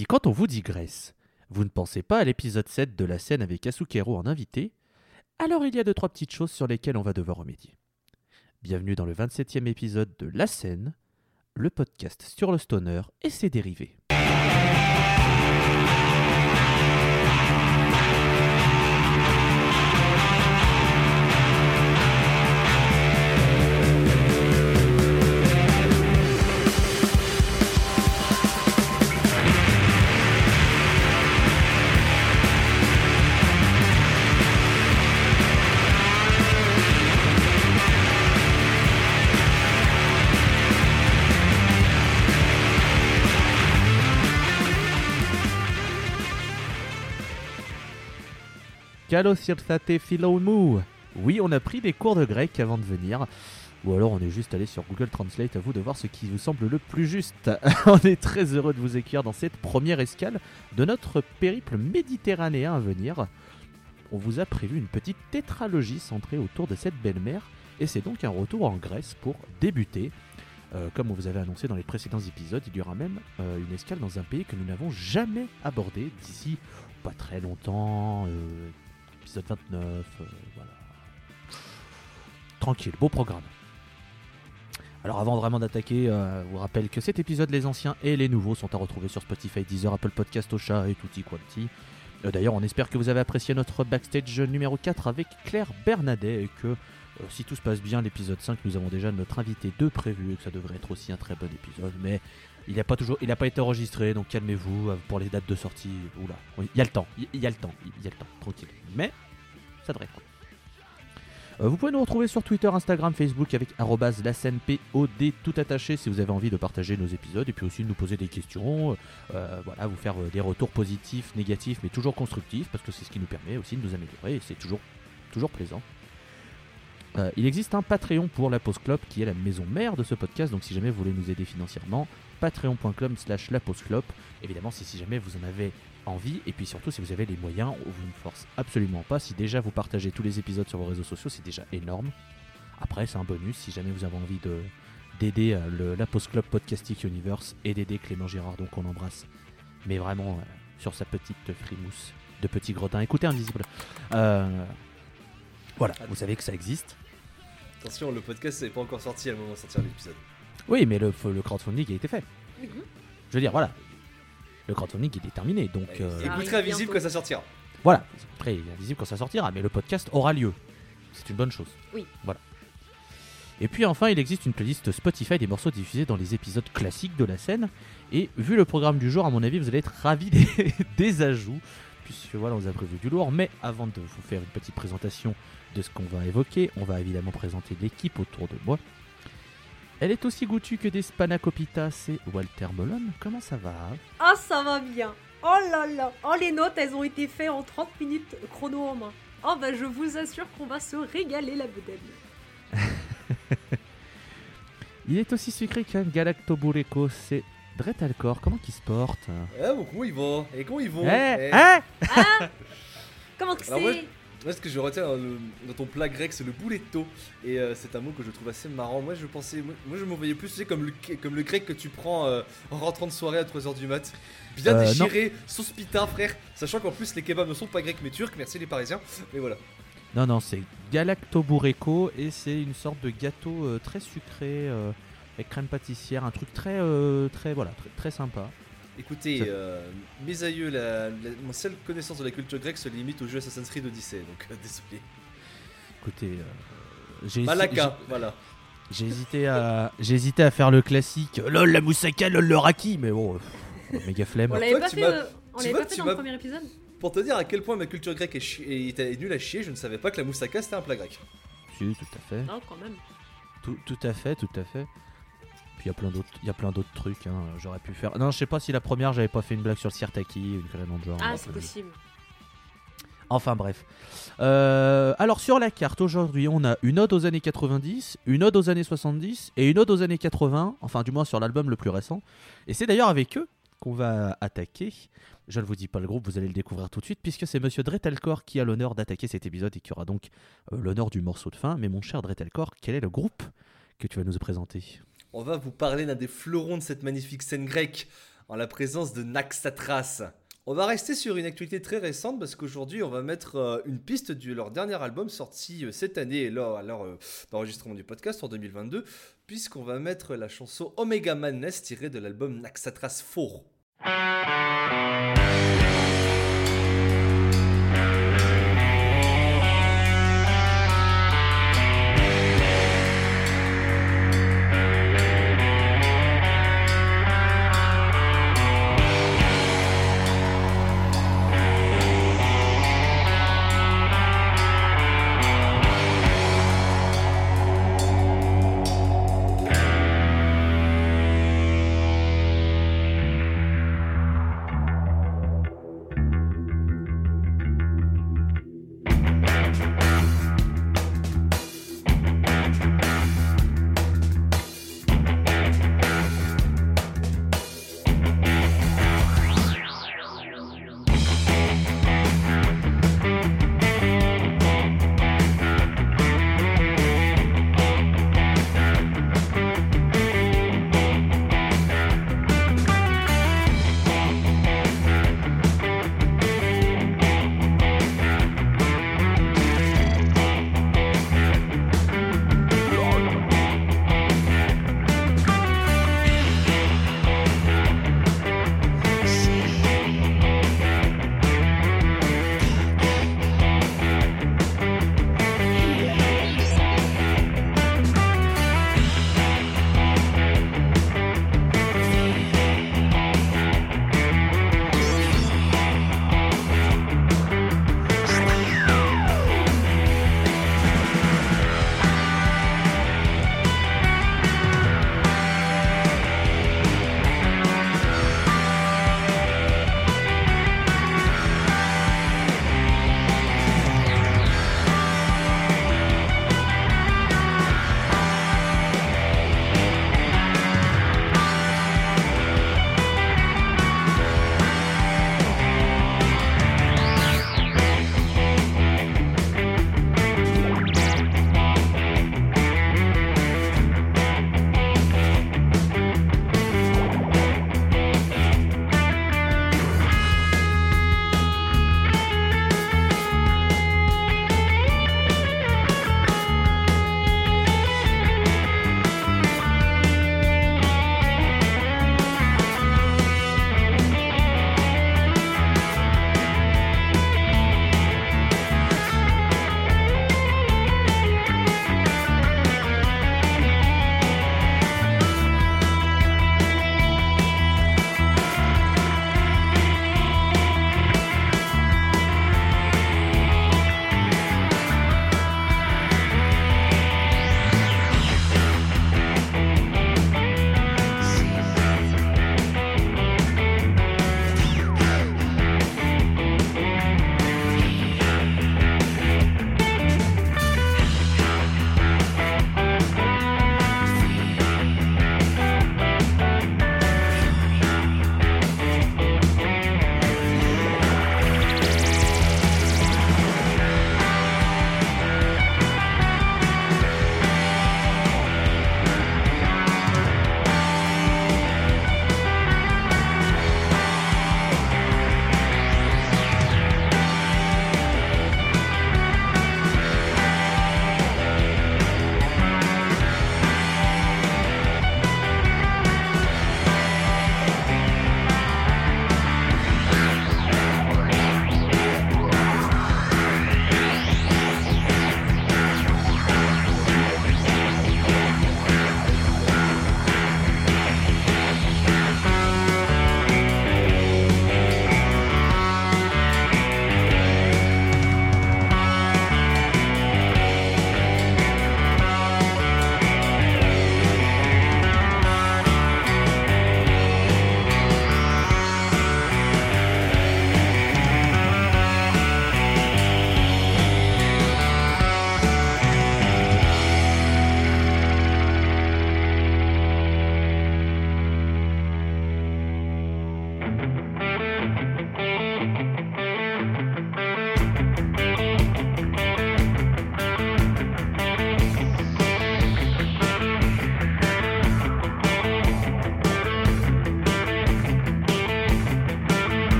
Si quand on vous dit Grèce, vous ne pensez pas à l'épisode 7 de la scène avec Asukero en invité, alors il y a deux trois petites choses sur lesquelles on va devoir remédier. Bienvenue dans le 27e épisode de La scène, le podcast sur le stoner et ses dérivés. Kalos Sirsate Philomou. Oui, on a pris des cours de grec avant de venir. Ou alors on est juste allé sur Google Translate, à vous de voir ce qui vous semble le plus juste. on est très heureux de vous accueillir dans cette première escale de notre périple méditerranéen à venir. On vous a prévu une petite tétralogie centrée autour de cette belle-mère, et c'est donc un retour en Grèce pour débuter. Euh, comme on vous avait annoncé dans les précédents épisodes, il y aura même euh, une escale dans un pays que nous n'avons jamais abordé d'ici pas très longtemps, euh, épisode 29, euh. Tranquille, beau programme. Alors avant vraiment d'attaquer, euh, je vous rappelle que cet épisode, les anciens et les nouveaux, sont à retrouver sur Spotify, Deezer, Apple Podcast, Ocha et tutti quanti. Euh, D'ailleurs, on espère que vous avez apprécié notre backstage numéro 4 avec Claire Bernadet et que si tout se passe bien, l'épisode 5, nous avons déjà notre invité 2 prévu et que ça devrait être aussi un très bon épisode. Mais il n'a pas toujours, il pas été enregistré, donc calmez-vous euh, pour les dates de sortie. Oula, il y a le temps, il y a le temps, il y a le temps, tranquille. Mais ça devrait. Euh, vous pouvez nous retrouver sur Twitter, Instagram, Facebook avec arrobase la scène POD tout attaché si vous avez envie de partager nos épisodes et puis aussi de nous poser des questions, euh, voilà, vous faire des retours positifs, négatifs, mais toujours constructifs parce que c'est ce qui nous permet aussi de nous améliorer et c'est toujours, toujours plaisant. Euh, il existe un Patreon pour la Club qui est la maison mère de ce podcast, donc si jamais vous voulez nous aider financièrement, patreon.com slash la Pause. Évidemment, si jamais vous en avez envie et puis surtout si vous avez les moyens, on vous ne force absolument pas. Si déjà vous partagez tous les épisodes sur vos réseaux sociaux, c'est déjà énorme. Après, c'est un bonus si jamais vous avez envie de d'aider euh, la Pause Club Podcastic Universe et d'aider Clément Girardon qu'on embrasse, mais vraiment euh, sur sa petite frimousse de petit gredin. Écoutez, Invisible. Voilà, vous savez que ça existe. Attention, le podcast n'est pas encore sorti à le moment de sortir l'épisode. Oui, mais le, le crowdfunding a été fait. Je veux dire, voilà. Le crowdfunding il est terminé, donc euh, invisible bientôt. quand ça sortira. voilà. Après, il est invisible quand ça sortira, mais le podcast aura lieu. C'est une bonne chose. Oui. Voilà. Et puis enfin, il existe une playlist Spotify des morceaux diffusés dans les épisodes classiques de la scène. Et vu le programme du jour, à mon avis, vous allez être ravis des, des ajouts, puisque voilà, on vous a prévu du lourd. Mais avant de vous faire une petite présentation de ce qu'on va évoquer, on va évidemment présenter l'équipe autour de moi. Elle est aussi goûtue que des Spanakopita, c'est Walter Molon. Comment ça va? Ah, ça va bien. Oh là là. Oh, les notes, elles ont été faites en 30 minutes chrono en main. Oh, bah, je vous assure qu'on va se régaler la bedaine. Il est aussi sucré qu'un Galactobureko, c'est Dretalcor. Comment qu'il se porte? Eh, bon, comment ils vont Et comment ils vont Eh, Eh. hein? Comment que c'est? Moi, ce que je retiens dans, le- dans ton plat grec, c'est le bouletto. Et euh, c'est un mot que je trouve assez marrant. Moi, je pensais, moi, moi, je me voyais plus tu sais, comme, le, comme le grec que tu prends euh, en rentrant de soirée à 3h du mat. Bien Euh, déchiré, sauce pita, frère. Sachant qu'en plus, les kebabs ne sont pas grecs mais turcs. Merci les parisiens. Mais voilà. Non, non, c'est Galactobureko et c'est une sorte de gâteau très sucré avec crème pâtissière, un truc très, euh, très, voilà, très, très sympa. Écoutez, euh, mes aïeux, la, la- mon seule connaissance de la culture grecque se limite au jeu Assassin's Creed Odyssey. Donc, euh, désolé. Écoutez, euh, j'ai Malaka, voilà. j'ai hésité à, j'ai hésité à faire le classique. Lol la moussaka, lol le raki, mais bon, euh, méga flemme. On l'avait pas fait, euh, on tu l'avait pas fait tu dans le premier épisode? Pour te dire à quel point ma culture grecque est, chi- est, est nulle à chier, je ne savais pas que la moussaka c'était un plat grec. Si, tout à fait. Non, quand même. Tout, tout à fait, tout à fait. Puis il y a plein d'autres, il y a plein d'autres trucs. hein, J'aurais pu faire. Non, je sais pas si la première j'avais pas fait une blague sur le sirtaki, une connerie le genre. Ah, c'est possible. Enfin bref. Euh, alors sur la carte aujourd'hui, on a une ode aux années 90, une ode aux années 70 et une ode aux années 80. Enfin du moins sur l'album le plus récent. Et c'est d'ailleurs avec eux qu'on va attaquer. Je ne vous dis pas le groupe, vous allez le découvrir tout de suite, puisque c'est Monsieur Dretelcore qui a l'honneur d'attaquer cet épisode et qui aura donc euh, l'honneur du morceau de fin. Mais mon cher Dretelcore, quel est le groupe que tu vas nous présenter? On va vous parler d'un des fleurons de cette magnifique scène grecque. en la présence de Naxatras. On va rester sur une actualité très récente parce qu'aujourd'hui on va mettre euh, une piste de leur dernier album sorti euh, cette année l'heure euh, d'enregistrement du podcast en 2022 puisqu'on va mettre la chanson Omega Madness tirée de l'album Naxatras 4.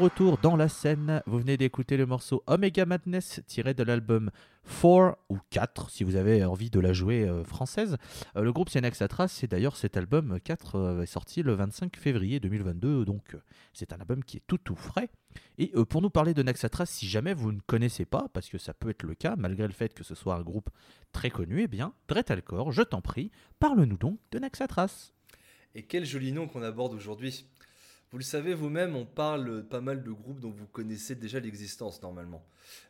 Retour dans la scène. Vous venez d'écouter le morceau Omega Madness tiré de l'album 4 ou 4 si vous avez envie de la jouer euh, française. Euh, le groupe Cyanx Atras, et d'ailleurs cet album 4 euh, est sorti le 25 février 2022, donc c'est un album qui est tout tout frais. Et pour nous parler de Naxatras, si jamais vous ne connaissez pas, parce que ça peut être le cas, malgré le fait que ce soit un groupe très connu, eh bien, Dretalcor, je t'en prie, parle-nous donc de Naxatras. Et quel joli nom qu'on aborde aujourd'hui. Vous le savez vous-même, on parle pas mal de groupes dont vous connaissez déjà l'existence normalement.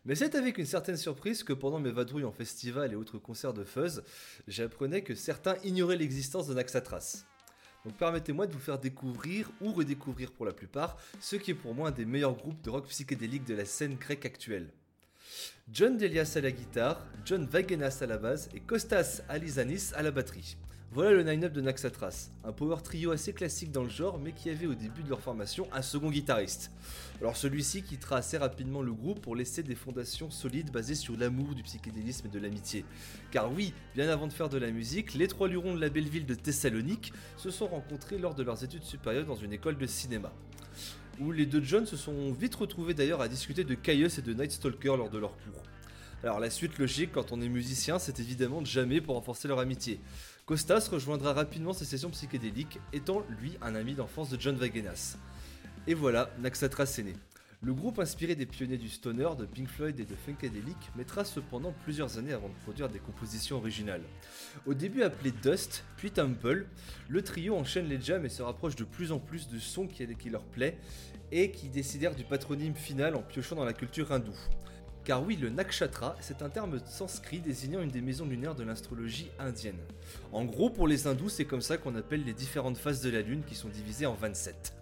Mais c'est avec une certaine surprise que pendant mes vadrouilles en festival et autres concerts de fuzz, j'apprenais que certains ignoraient l'existence de Naxatras. Donc permettez-moi de vous faire découvrir ou redécouvrir pour la plupart ce qui est pour moi un des meilleurs groupes de rock psychédélique de la scène grecque actuelle. John Delias à la guitare, John Vagenas à la basse et Kostas Alizanis à la batterie. Voilà le line-up de Naxatras, un power trio assez classique dans le genre, mais qui avait au début de leur formation un second guitariste. Alors celui-ci quittera assez rapidement le groupe pour laisser des fondations solides basées sur l'amour du psychédélisme et de l'amitié. Car oui, bien avant de faire de la musique, les trois lurons de la belle ville de Thessalonique se sont rencontrés lors de leurs études supérieures dans une école de cinéma. Où les deux John se sont vite retrouvés d'ailleurs à discuter de Caius et de Night Stalker lors de leurs cours. Alors la suite logique quand on est musicien, c'est évidemment de jamais pour renforcer leur amitié. Costas rejoindra rapidement ces sessions psychédéliques, étant lui un ami d'enfance de John Vagenas. Et voilà, Naxatras est né. Le groupe inspiré des pionniers du stoner, de Pink Floyd et de Funkadelic mettra cependant plusieurs années avant de produire des compositions originales. Au début appelé Dust, puis Temple, le trio enchaîne les jams et se rapproche de plus en plus du son qui leur plaît et qui décidèrent du patronyme final en piochant dans la culture hindoue. Car oui, le nakshatra, c'est un terme sanskrit désignant une des maisons lunaires de l'astrologie indienne. En gros, pour les hindous, c'est comme ça qu'on appelle les différentes phases de la lune qui sont divisées en 27.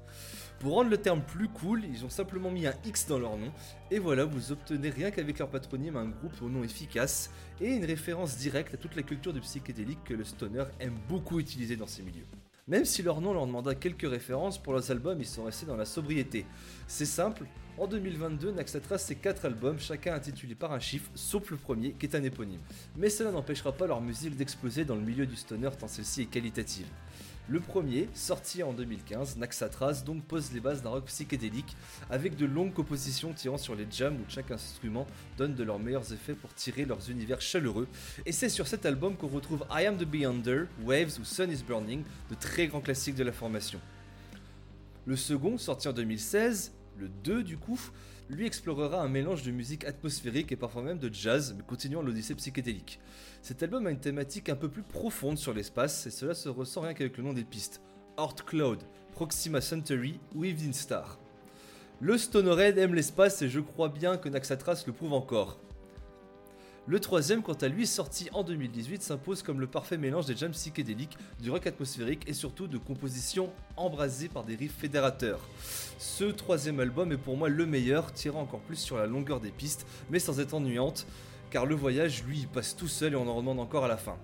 Pour rendre le terme plus cool, ils ont simplement mis un X dans leur nom, et voilà, vous obtenez rien qu'avec leur patronyme un groupe au nom efficace, et une référence directe à toute la culture du psychédélique que le stoner aime beaucoup utiliser dans ces milieux. Même si leur nom leur demanda quelques références, pour leurs albums ils sont restés dans la sobriété. C'est simple, en 2022, Naxatras c'est 4 albums, chacun intitulé par un chiffre, sauf le premier qui est un éponyme. Mais cela n'empêchera pas leur musique d'exploser dans le milieu du stoner tant celle-ci est qualitative. Le premier, sorti en 2015, Naxatras, donc pose les bases d'un rock psychédélique, avec de longues compositions tirant sur les jams où chaque instrument donne de leurs meilleurs effets pour tirer leurs univers chaleureux. Et c'est sur cet album qu'on retrouve I Am the Beyonder, Waves ou Sun is Burning, de très grands classiques de la formation. Le second, sorti en 2016, le 2 du coup, lui explorera un mélange de musique atmosphérique et parfois même de jazz, mais continuant l'odyssée psychédélique. Cet album a une thématique un peu plus profonde sur l'espace, et cela se ressent rien qu'avec le nom des pistes. Hort Cloud, Proxima Centauri ou Star. Le Stonerhead aime l'espace et je crois bien que Naxatras le prouve encore. Le troisième, quant à lui, sorti en 2018, s'impose comme le parfait mélange des jams psychédéliques, du rock atmosphérique et surtout de compositions embrasées par des riffs fédérateurs. Ce troisième album est pour moi le meilleur, tirant encore plus sur la longueur des pistes, mais sans être ennuyante, car le voyage, lui, passe tout seul et on en demande encore à la fin.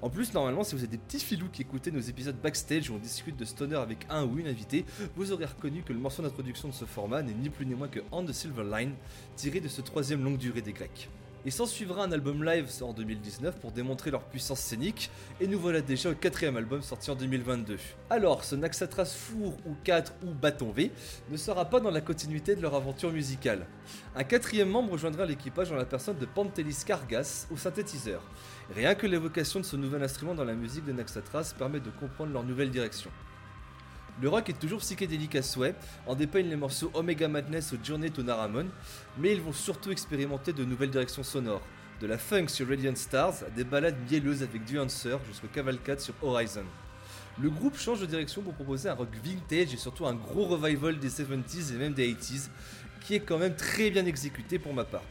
En plus, normalement, si vous êtes des petits filous qui écoutez nos épisodes backstage où on discute de stoner avec un ou une invitée, vous aurez reconnu que le morceau d'introduction de ce format n'est ni plus ni moins que On the Silver Line, tiré de ce troisième longue durée des Grecs. Il s'en suivra un album live en 2019 pour démontrer leur puissance scénique, et nous voilà déjà au quatrième album sorti en 2022. Alors, ce Naxatras Four ou 4 ou Bâton V ne sera pas dans la continuité de leur aventure musicale. Un quatrième membre rejoindra l'équipage dans la personne de Pantelis Kargas au synthétiseur. Rien que l'évocation de ce nouvel instrument dans la musique de Naxatras permet de comprendre leur nouvelle direction. Le rock est toujours psychédélique à souhait, en dépeignent les morceaux Omega Madness ou Journey to Naramon, mais ils vont surtout expérimenter de nouvelles directions sonores. De la funk sur Radiant Stars des balades mielleuses avec du Answer jusqu'au Cavalcade sur Horizon. Le groupe change de direction pour proposer un rock vintage et surtout un gros revival des 70s et même des 80s, qui est quand même très bien exécuté pour ma part.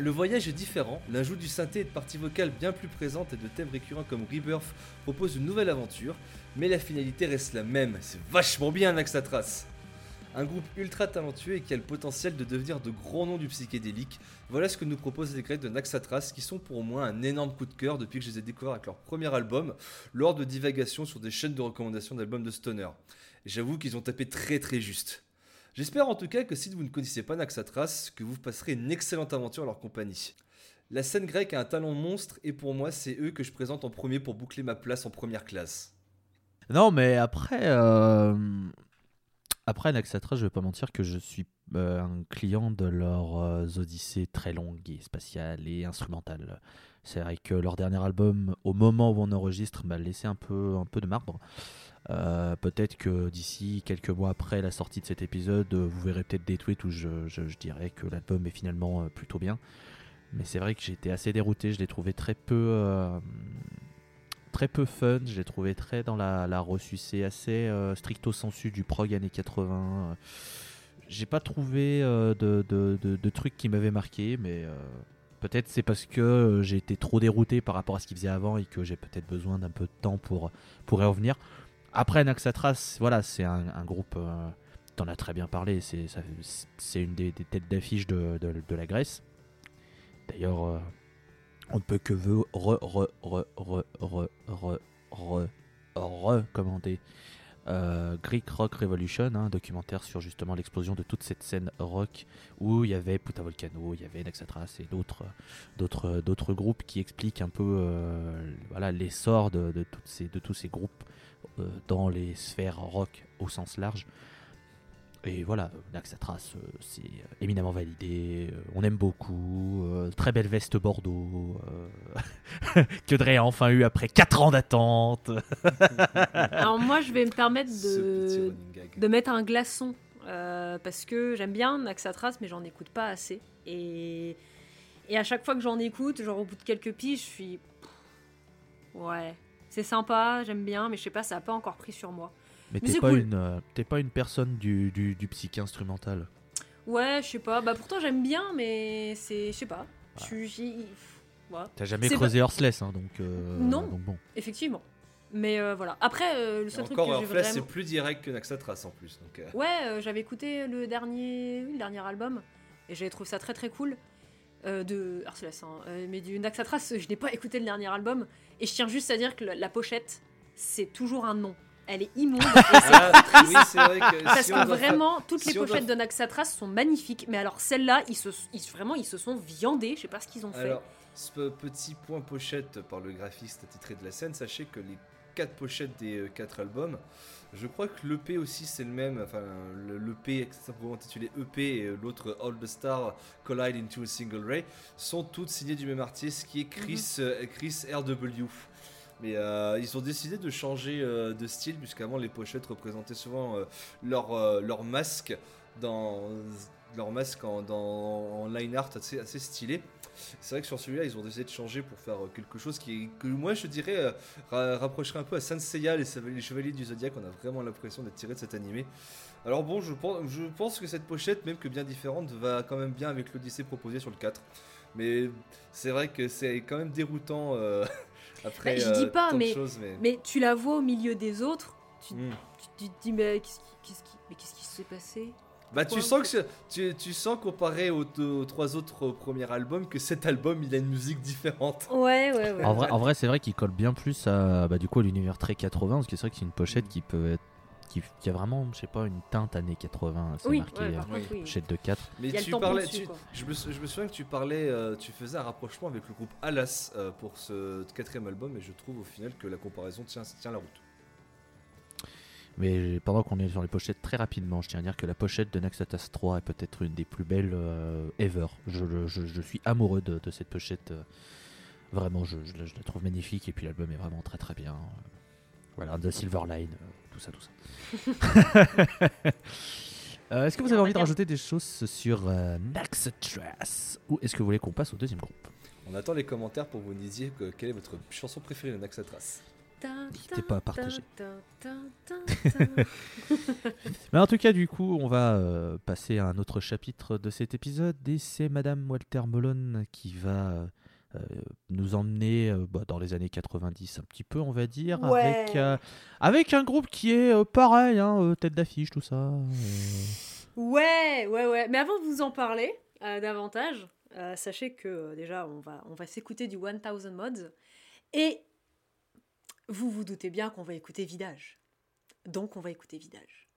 Le voyage est différent, l'ajout du synthé et de parties vocales bien plus présentes et de thèmes récurrents comme Rebirth propose une nouvelle aventure, mais la finalité reste la même, c'est vachement bien Naxatras Un groupe ultra talentueux et qui a le potentiel de devenir de grands noms du psychédélique, voilà ce que nous proposent les Grecs de Naxatras qui sont pour moi un énorme coup de cœur depuis que je les ai découverts avec leur premier album, lors de divagations sur des chaînes de recommandations d'albums de stoner. J'avoue qu'ils ont tapé très très juste. J'espère en tout cas que si vous ne connaissez pas Naxatras, que vous passerez une excellente aventure à leur compagnie. La scène grecque a un talent monstre et pour moi c'est eux que je présente en premier pour boucler ma place en première classe. Non, mais après, euh, Après, Naxatra, je vais pas mentir que je suis euh, un client de leurs euh, odyssées très longues et spatiales et instrumentales. C'est vrai que leur dernier album, au moment où on enregistre, m'a laissé un peu, un peu de marbre. Euh, peut-être que d'ici quelques mois après la sortie de cet épisode, euh, vous verrez peut-être des tweets où je, dirais que l'album est finalement euh, plutôt bien. Mais c'est vrai que été assez dérouté, je l'ai trouvé très peu, très peu fun, je l'ai trouvé très dans la, la ressucée, assez stricto sensu du prog années 80. J'ai pas trouvé de, de- trucs qui m'avaient marqué, mais peut-être c'est parce que j'ai été trop dérouté par rapport à ce qu'il faisait avant et que j'ai peut-être besoin d'un peu de temps pour, pour y revenir. Après, Naxatras, voilà, c'est un, groupe, euh, t'en as très bien parlé, c'est une des, têtes d'affiche de, la Grèce. D'ailleurs, euh, on ne peut que re, re, re, re, re, re, re, recommander euh, Greek Rock Revolution, un documentaire sur justement l'explosion de toute cette scène rock où il y avait Puta Volcano, il y avait Naxatras et d'autres groupes qui expliquent un peu euh, l'essor de, tous ces groupes dans les sphères rock au sens large. Et voilà, Naxatras, euh, c'est euh, éminemment validé, euh, on aime beaucoup, euh, très belle veste Bordeaux, euh, que Dre a enfin eu après 4 ans d'attente. Alors moi, je vais me permettre de, mettre un glaçon. euh, parce que j'aime bien Naxatras, mais j'en écoute pas assez. Et, et à chaque fois que j'en écoute, genre au bout de quelques piges, je suis. Ouais, c'est sympa, j'aime bien, mais je sais pas, ça a pas encore pris sur moi. Mais Mais t'es c'est pas, cool. une, euh, t'es pas une personne du, du, du psyché instrumental. Ouais, je sais pas. Bah pourtant j'aime bien, mais c'est. Je sais pas. Je suis. j'y- Ouais, T'as jamais creusé Horseless, hein, donc, euh, Non. donc bon. effectivement. Mais euh, voilà. Après, euh, le seul truc Encore que j'ai vraiment. c'est plus direct que Naxatras en plus. Donc, euh, Ouais, euh, j'avais écouté le dernier, oui, le dernier album et j'avais trouvé ça très très cool. Euh, de Arcelas, hein. Euh, mais du Naxatras, je n'ai pas écouté le dernier album et je tiens juste à dire que la, la pochette, c'est toujours un nom. Elle est immonde et c'est Ah, oui, c'est vrai que parce si que on doit faire- vraiment toutes si les on doit pochettes de Naxatras sont magnifiques. Mais alors celle-là, ils se, ils, vraiment, ils se sont viandés. Je sais pas ce qu'ils ont fait. Alors, ce petit point pochette par le graphiste attitré de la scène, sachez que les quatre pochettes des euh, quatre albums, je crois que l'EP aussi c'est le même, enfin le- l'EP simplement intitulé EP et l'autre All the Star Collide into a Single Ray sont toutes signées du même artiste qui est Chris, euh, Chris RW. Mais euh, ils ont décidé de changer euh, de style puisqu'avant les pochettes représentaient souvent euh, leur, leur masque dans leur masque en, dans, en line art assez, assez stylé. C'est vrai que sur celui-là, ils ont décidé de changer pour faire euh, quelque chose qui, que moi je dirais euh, ra- rapprocherait un peu à Saint Seiya, les, Chevaliers- les Chevaliers du Zodiac. On a vraiment l'impression d'être tiré de cet animé. Alors bon, je pense, je pense que cette pochette, même que bien différente, va quand même bien avec l'Odyssée proposée sur le 4. Mais c'est vrai que c'est quand même déroutant euh, après Bah, je dis pas, mais- choses. Mais... Mais tu la vois au milieu des autres. Tu, Hmm. tu- tu te dis mais qu'est-ce qui, qu'est-ce qui- mais qu'est-ce qui s'est passé? Bah tu sens que tu, tu sens comparé aux, deux- aux trois autres premiers albums que cet album il a une musique différente. Ouais, ouais, ouais. En vrai, en vrai c'est vrai qu'il colle bien plus à, bah, du coup, à l'univers très 80, parce que c'est vrai que c'est une pochette qui peut être. Qui, qui a vraiment, je sais pas, une teinte années 80. C'est oui, marqué ouais, euh, par contre, oui. pochette de 4. Mais Il y a le tu tampon parlais, dessus, tu- quoi. je, me, sou- je me souviens que tu parlais, euh, tu faisais un rapprochement avec le groupe Alas euh, pour ce quatrième album et je trouve au final que la comparaison tient, tient la route. Mais pendant qu'on est sur les pochettes, très rapidement, je tiens à dire que la pochette de Naxatas 3 est peut-être une des plus belles euh, ever. Je, je- je suis amoureux de, de cette pochette. euh, vraiment, je, je la- je la trouve magnifique et puis l'album est vraiment très très bien. Voilà, The Silver Line, euh, tout ça, tout ça. Euh, est-ce que vous avez envie de rajouter des choses sur euh, Naxatras Ou est-ce que vous voulez qu'on passe au deuxième groupe? On attend les commentaires pour vous nous dire que- quelle est votre chanson préférée de Naxatras. N'hésitez pas à partager. Ta, ta, ta, ta, ta. Mais en tout cas, du coup, on va euh, passer à un autre chapitre de cet épisode et c'est Madame Walter Melon qui va euh, nous emmener euh, bah, dans les années 90 un petit peu, on va dire, Ouais. avec, euh, avec un groupe qui est euh, pareil, hein, euh, tête d'affiche, tout ça. euh. Ouais, ouais, ouais. Mais avant de vous en parler euh, davantage, euh, sachez que euh, déjà, on va, on va s'écouter du 1000 Mods. Et vous vous doutez bien qu'on va écouter Vidage. Donc, on va écouter Vidage.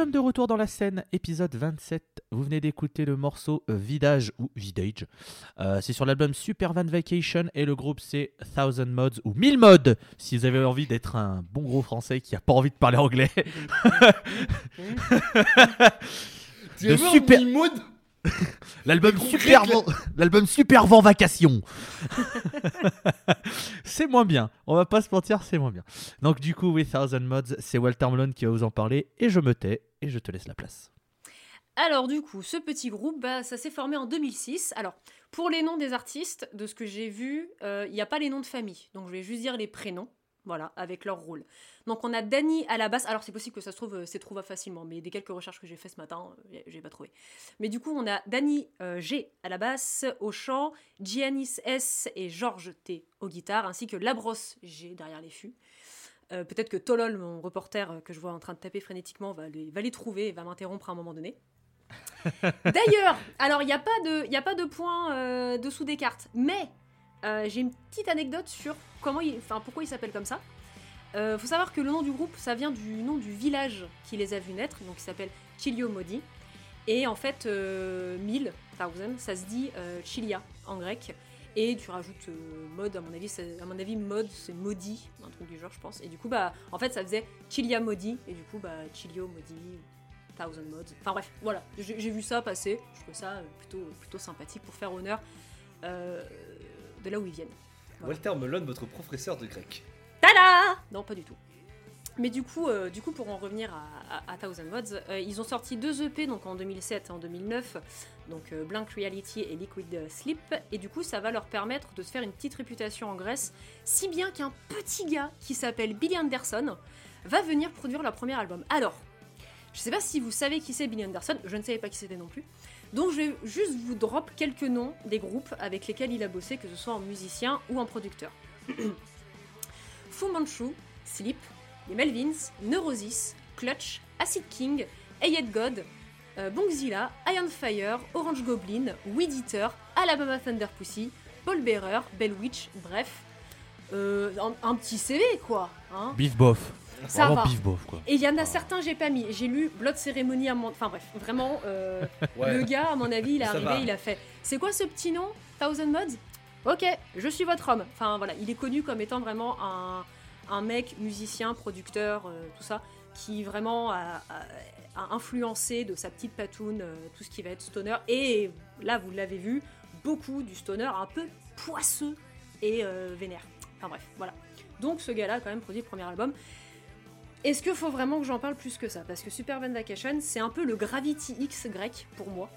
Sommes de retour dans la scène, épisode 27. Vous venez d'écouter le morceau euh, Vidage ou Vidage. Euh, c'est sur l'album Super Van Vacation et le groupe c'est Thousand Mods ou 1000 Mods si vous avez envie d'être un bon gros français qui a pas envie de parler anglais. De super- L'album gros Super. Vent, l'album Super Vent Vacation. c'est moins bien. On va pas se mentir, c'est moins bien. Donc du coup, oui, Thousand Mods, c'est Walter Malone qui va vous en parler et je me tais et je te laisse la place. Alors du coup, ce petit groupe, bah, ça s'est formé en 2006. Alors, pour les noms des artistes, de ce que j'ai vu, euh, il n'y a pas les noms de famille. Donc je vais juste dire les prénoms, voilà, avec leur rôle. Donc on a Danny à la basse. Alors c'est possible que ça se trouve, euh, c'est trouvable facilement, mais des quelques recherches que j'ai fait ce matin, euh, j'ai pas trouvé. Mais du coup, on a Danny euh, G à la basse, au chant, Giannis S et Georges T aux guitares, ainsi que Labrosse G derrière les fûts. Euh, Peut-être que Tolol, mon reporter que je vois en train de taper frénétiquement, va les, va les trouver et va m'interrompre à un moment donné. D'ailleurs, alors il n'y a pas de, y a pas de point euh, dessous des cartes, mais euh, j'ai une petite anecdote sur comment, il, enfin pourquoi il s'appelle comme ça. Euh, faut savoir que le nom du groupe, ça vient du nom du village qui les a vus naître, donc il s'appelle Chilio Modi. Et en fait, euh, 1000, thousand, ça se dit euh, Chilia en grec. Et tu rajoutes euh, mode, à mon avis, à mon avis, mode, c'est maudit, un truc du genre, je pense. Et du coup, bah, en fait, ça faisait Chilia Modi, et du coup, bah, Chilio Modi, Thousand Mods. Enfin bref, voilà, j'ai vu ça passer, je trouve ça euh, plutôt, plutôt sympathique pour faire honneur euh, de là où ils viennent. Voilà. Walter Melon, votre professeur de grec. Tada Non, pas du tout. Mais du coup, euh, du coup pour en revenir à, à- à Thousand Mods, euh, ils ont sorti deux EP donc en 2007 et en 2009, donc euh, Blank Reality et Liquid Sleep, et du coup ça va leur permettre de se faire une petite réputation en Grèce, si bien qu'un petit gars qui s'appelle Billy Anderson va venir produire leur premier album. Alors, je sais pas si vous savez qui c'est Billy Anderson, je ne savais pas qui c'était non plus, donc je vais juste vous drop quelques noms des groupes avec lesquels il a bossé, que ce soit en musicien ou en producteur. Fu Manchu, Sleep, les Melvins, Neurosis, Clutch, Acid King, Ayed God, euh, Bongzilla, Iron Fire, Orange Goblin, Weed Eater, Alabama Thunder Pussy, Paul Bearer, Bell Witch, bref. Euh, un, petit CV quoi. Hein bof. Ça Vraiment va. bif bof quoi. Et il y en a Ah. certains j'ai pas mis. J'ai lu Blood Ceremony à mon... Enfin bref, vraiment, euh, Ouais. le gars à mon avis il est arrivé, va. il a fait C'est quoi ce petit nom Thousand Mods? Ok, je suis votre homme. Enfin voilà, il est connu comme étant vraiment un, un mec musicien, producteur, euh, tout ça, qui vraiment a, a- a influencé de sa petite patoune euh, tout ce qui va être stoner. Et là, vous l'avez vu, beaucoup du stoner un peu poisseux et euh, vénère. Enfin bref, voilà. Donc ce gars-là a quand même produit le premier album. Est-ce qu'il faut vraiment que j'en parle plus que ça? Parce que Super Van Vacation, c'est un peu le Gravity X grec pour moi.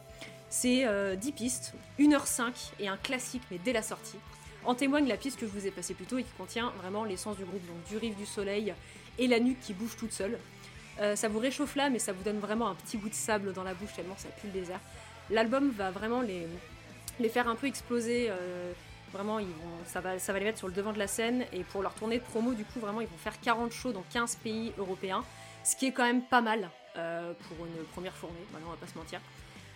C'est euh, 10 pistes, 1h05 et un classique, mais dès la sortie. En témoigne la piste que je vous ai passée plus tôt et qui contient vraiment l'essence du groupe, donc du rive du soleil et la nuque qui bouge toute seule. Euh, ça vous réchauffe là, mais ça vous donne vraiment un petit goût de sable dans la bouche tellement ça pue le désert. L'album va vraiment les, les faire un peu exploser. euh, vraiment, ils vont, ça, va, ça va les mettre sur le devant de la scène. Et pour leur tournée de promo, du coup, vraiment, ils vont faire 40 shows dans 15 pays européens. Ce qui est quand même pas mal euh, pour une première fournée, on va pas se mentir.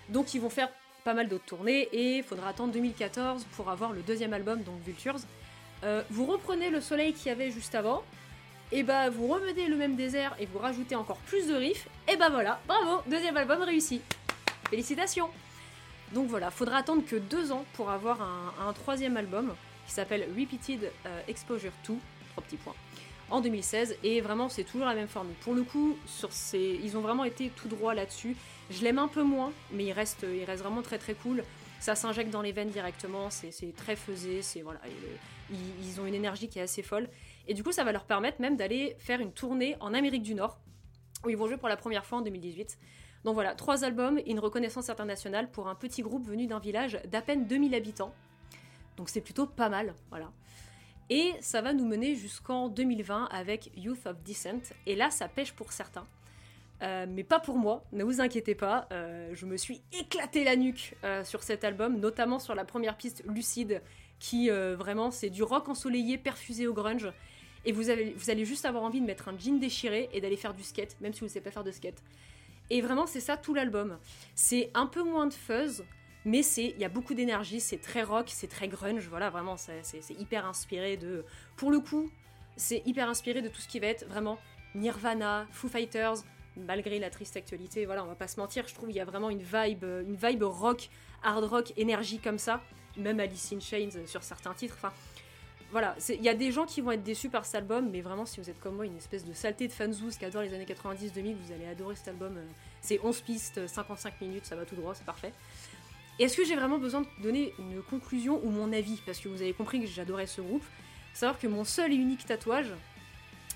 Donc ils vont faire pas mal d'autres tournées et il faudra attendre 2014 pour avoir le deuxième album, donc Vultures. Euh, vous reprenez le soleil qu'il y avait juste avant, et bah vous remenez le même désert et vous rajoutez encore plus de riffs, et bah voilà, bravo, deuxième album réussi. Félicitations Donc voilà, faudra attendre que deux ans pour avoir un, troisième album qui s'appelle Repeated euh, Exposure 2, trois petits points, en 2016, et vraiment c'est toujours la même formule. Pour le coup, ils ont vraiment été tout droit là-dessus. Je l'aime un peu moins, mais il reste, vraiment très très cool. Ça s'injecte dans les veines directement, c'est très faisé, ils ont une énergie qui est assez folle. Et du coup, ça va leur permettre même d'aller faire une tournée en Amérique du Nord, où ils vont jouer pour la première fois en 2018. Donc voilà, trois albums et une reconnaissance internationale pour un petit groupe venu d'un village d'à peine 2000 habitants. Donc c'est plutôt pas mal, voilà. Et ça va nous mener jusqu'en 2020 avec Youth of Descent. Et là, ça pêche pour certains. Euh, mais pas pour moi, ne vous inquiétez pas. euh, je me suis éclaté la nuque euh, sur cet album, notamment sur la première piste Lucide, qui vraiment c'est du rock ensoleillé perfusé au grunge. Et vous, vous allez juste avoir envie de mettre un jean déchiré et d'aller faire du skate, même si vous ne savez pas faire de skate. Et vraiment, c'est ça tout l'album. C'est un peu moins de fuzz, mais c'est il y a beaucoup d'énergie, c'est très rock, c'est très grunge, voilà, vraiment, c'est hyper inspiré de... Pour le coup, c'est hyper inspiré de tout ce qui va être vraiment Nirvana, Foo Fighters, malgré la triste actualité, voilà, on va pas se mentir, je trouve qu'il y a vraiment une vibe, une vibe rock, hard rock, énergie comme ça, même Alice in Chains sur certains titres. Enfin, voilà, il y a des gens qui vont être déçus par cet album, mais vraiment, si vous êtes comme moi, une espèce de saleté de fanzouz qui adore les années 90-2000, vous allez adorer cet album. C'est 11 pistes, 55 minutes, ça va tout droit, c'est parfait. Est-ce que j'ai vraiment besoin de donner une conclusion ou mon avis? Parce que vous avez compris que j'adorais ce groupe. Savoir que mon seul et unique tatouage,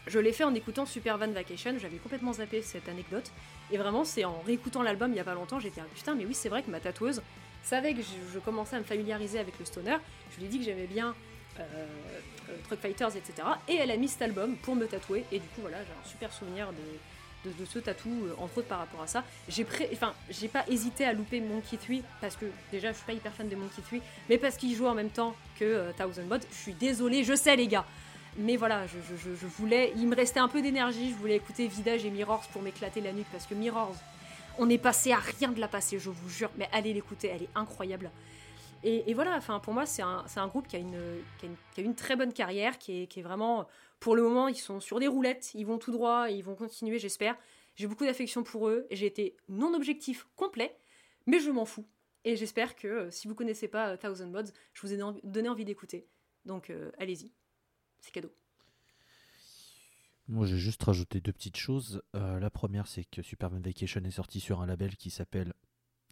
je l'ai fait en écoutant Super Van Vacation, j'avais complètement zappé cette anecdote. Et vraiment, c'est en réécoutant l'album il y a pas longtemps, j'étais putain, mais oui, c'est vrai que ma tatoueuse savait que je, commençais à me familiariser avec le stoner. Je lui ai dit que j'aimais bien euh, euh, Truck Fighters, etc. Et elle a mis cet album pour me tatouer. Et du coup, voilà, j'ai un super souvenir de, de, ce tatou, euh, entre autres par rapport à ça. J'ai enfin, j'ai pas hésité à louper Monkey 3 parce que déjà, je suis pas hyper fan de Monkey 3, mais parce qu'il joue en même temps que Thousand Mods. Je suis désolée, je sais, les gars. Mais voilà, je, je, voulais. Il me restait un peu d'énergie, je voulais écouter Vidage et Mirrors pour m'éclater la nuque parce que Mirrors, on est passé à rien de la passer, je vous jure. Mais allez l'écouter, elle est incroyable. Et, voilà, enfin, pour moi, c'est un, groupe qui a, une, une, très bonne carrière, qui est, vraiment. Pour le moment, ils sont sur des roulettes, ils vont tout droit, ils vont continuer, j'espère. J'ai beaucoup d'affection pour eux, j'ai été non objectif complet, mais je m'en fous. Et j'espère que euh, si vous connaissez pas euh, Thousand Mods, je vous ai donné envie d'écouter. Donc euh, allez-y c'est cadeau. Moi, j'ai juste rajouté deux petites choses. La première, c'est que Superman Vacation est sorti sur un label qui s'appelle.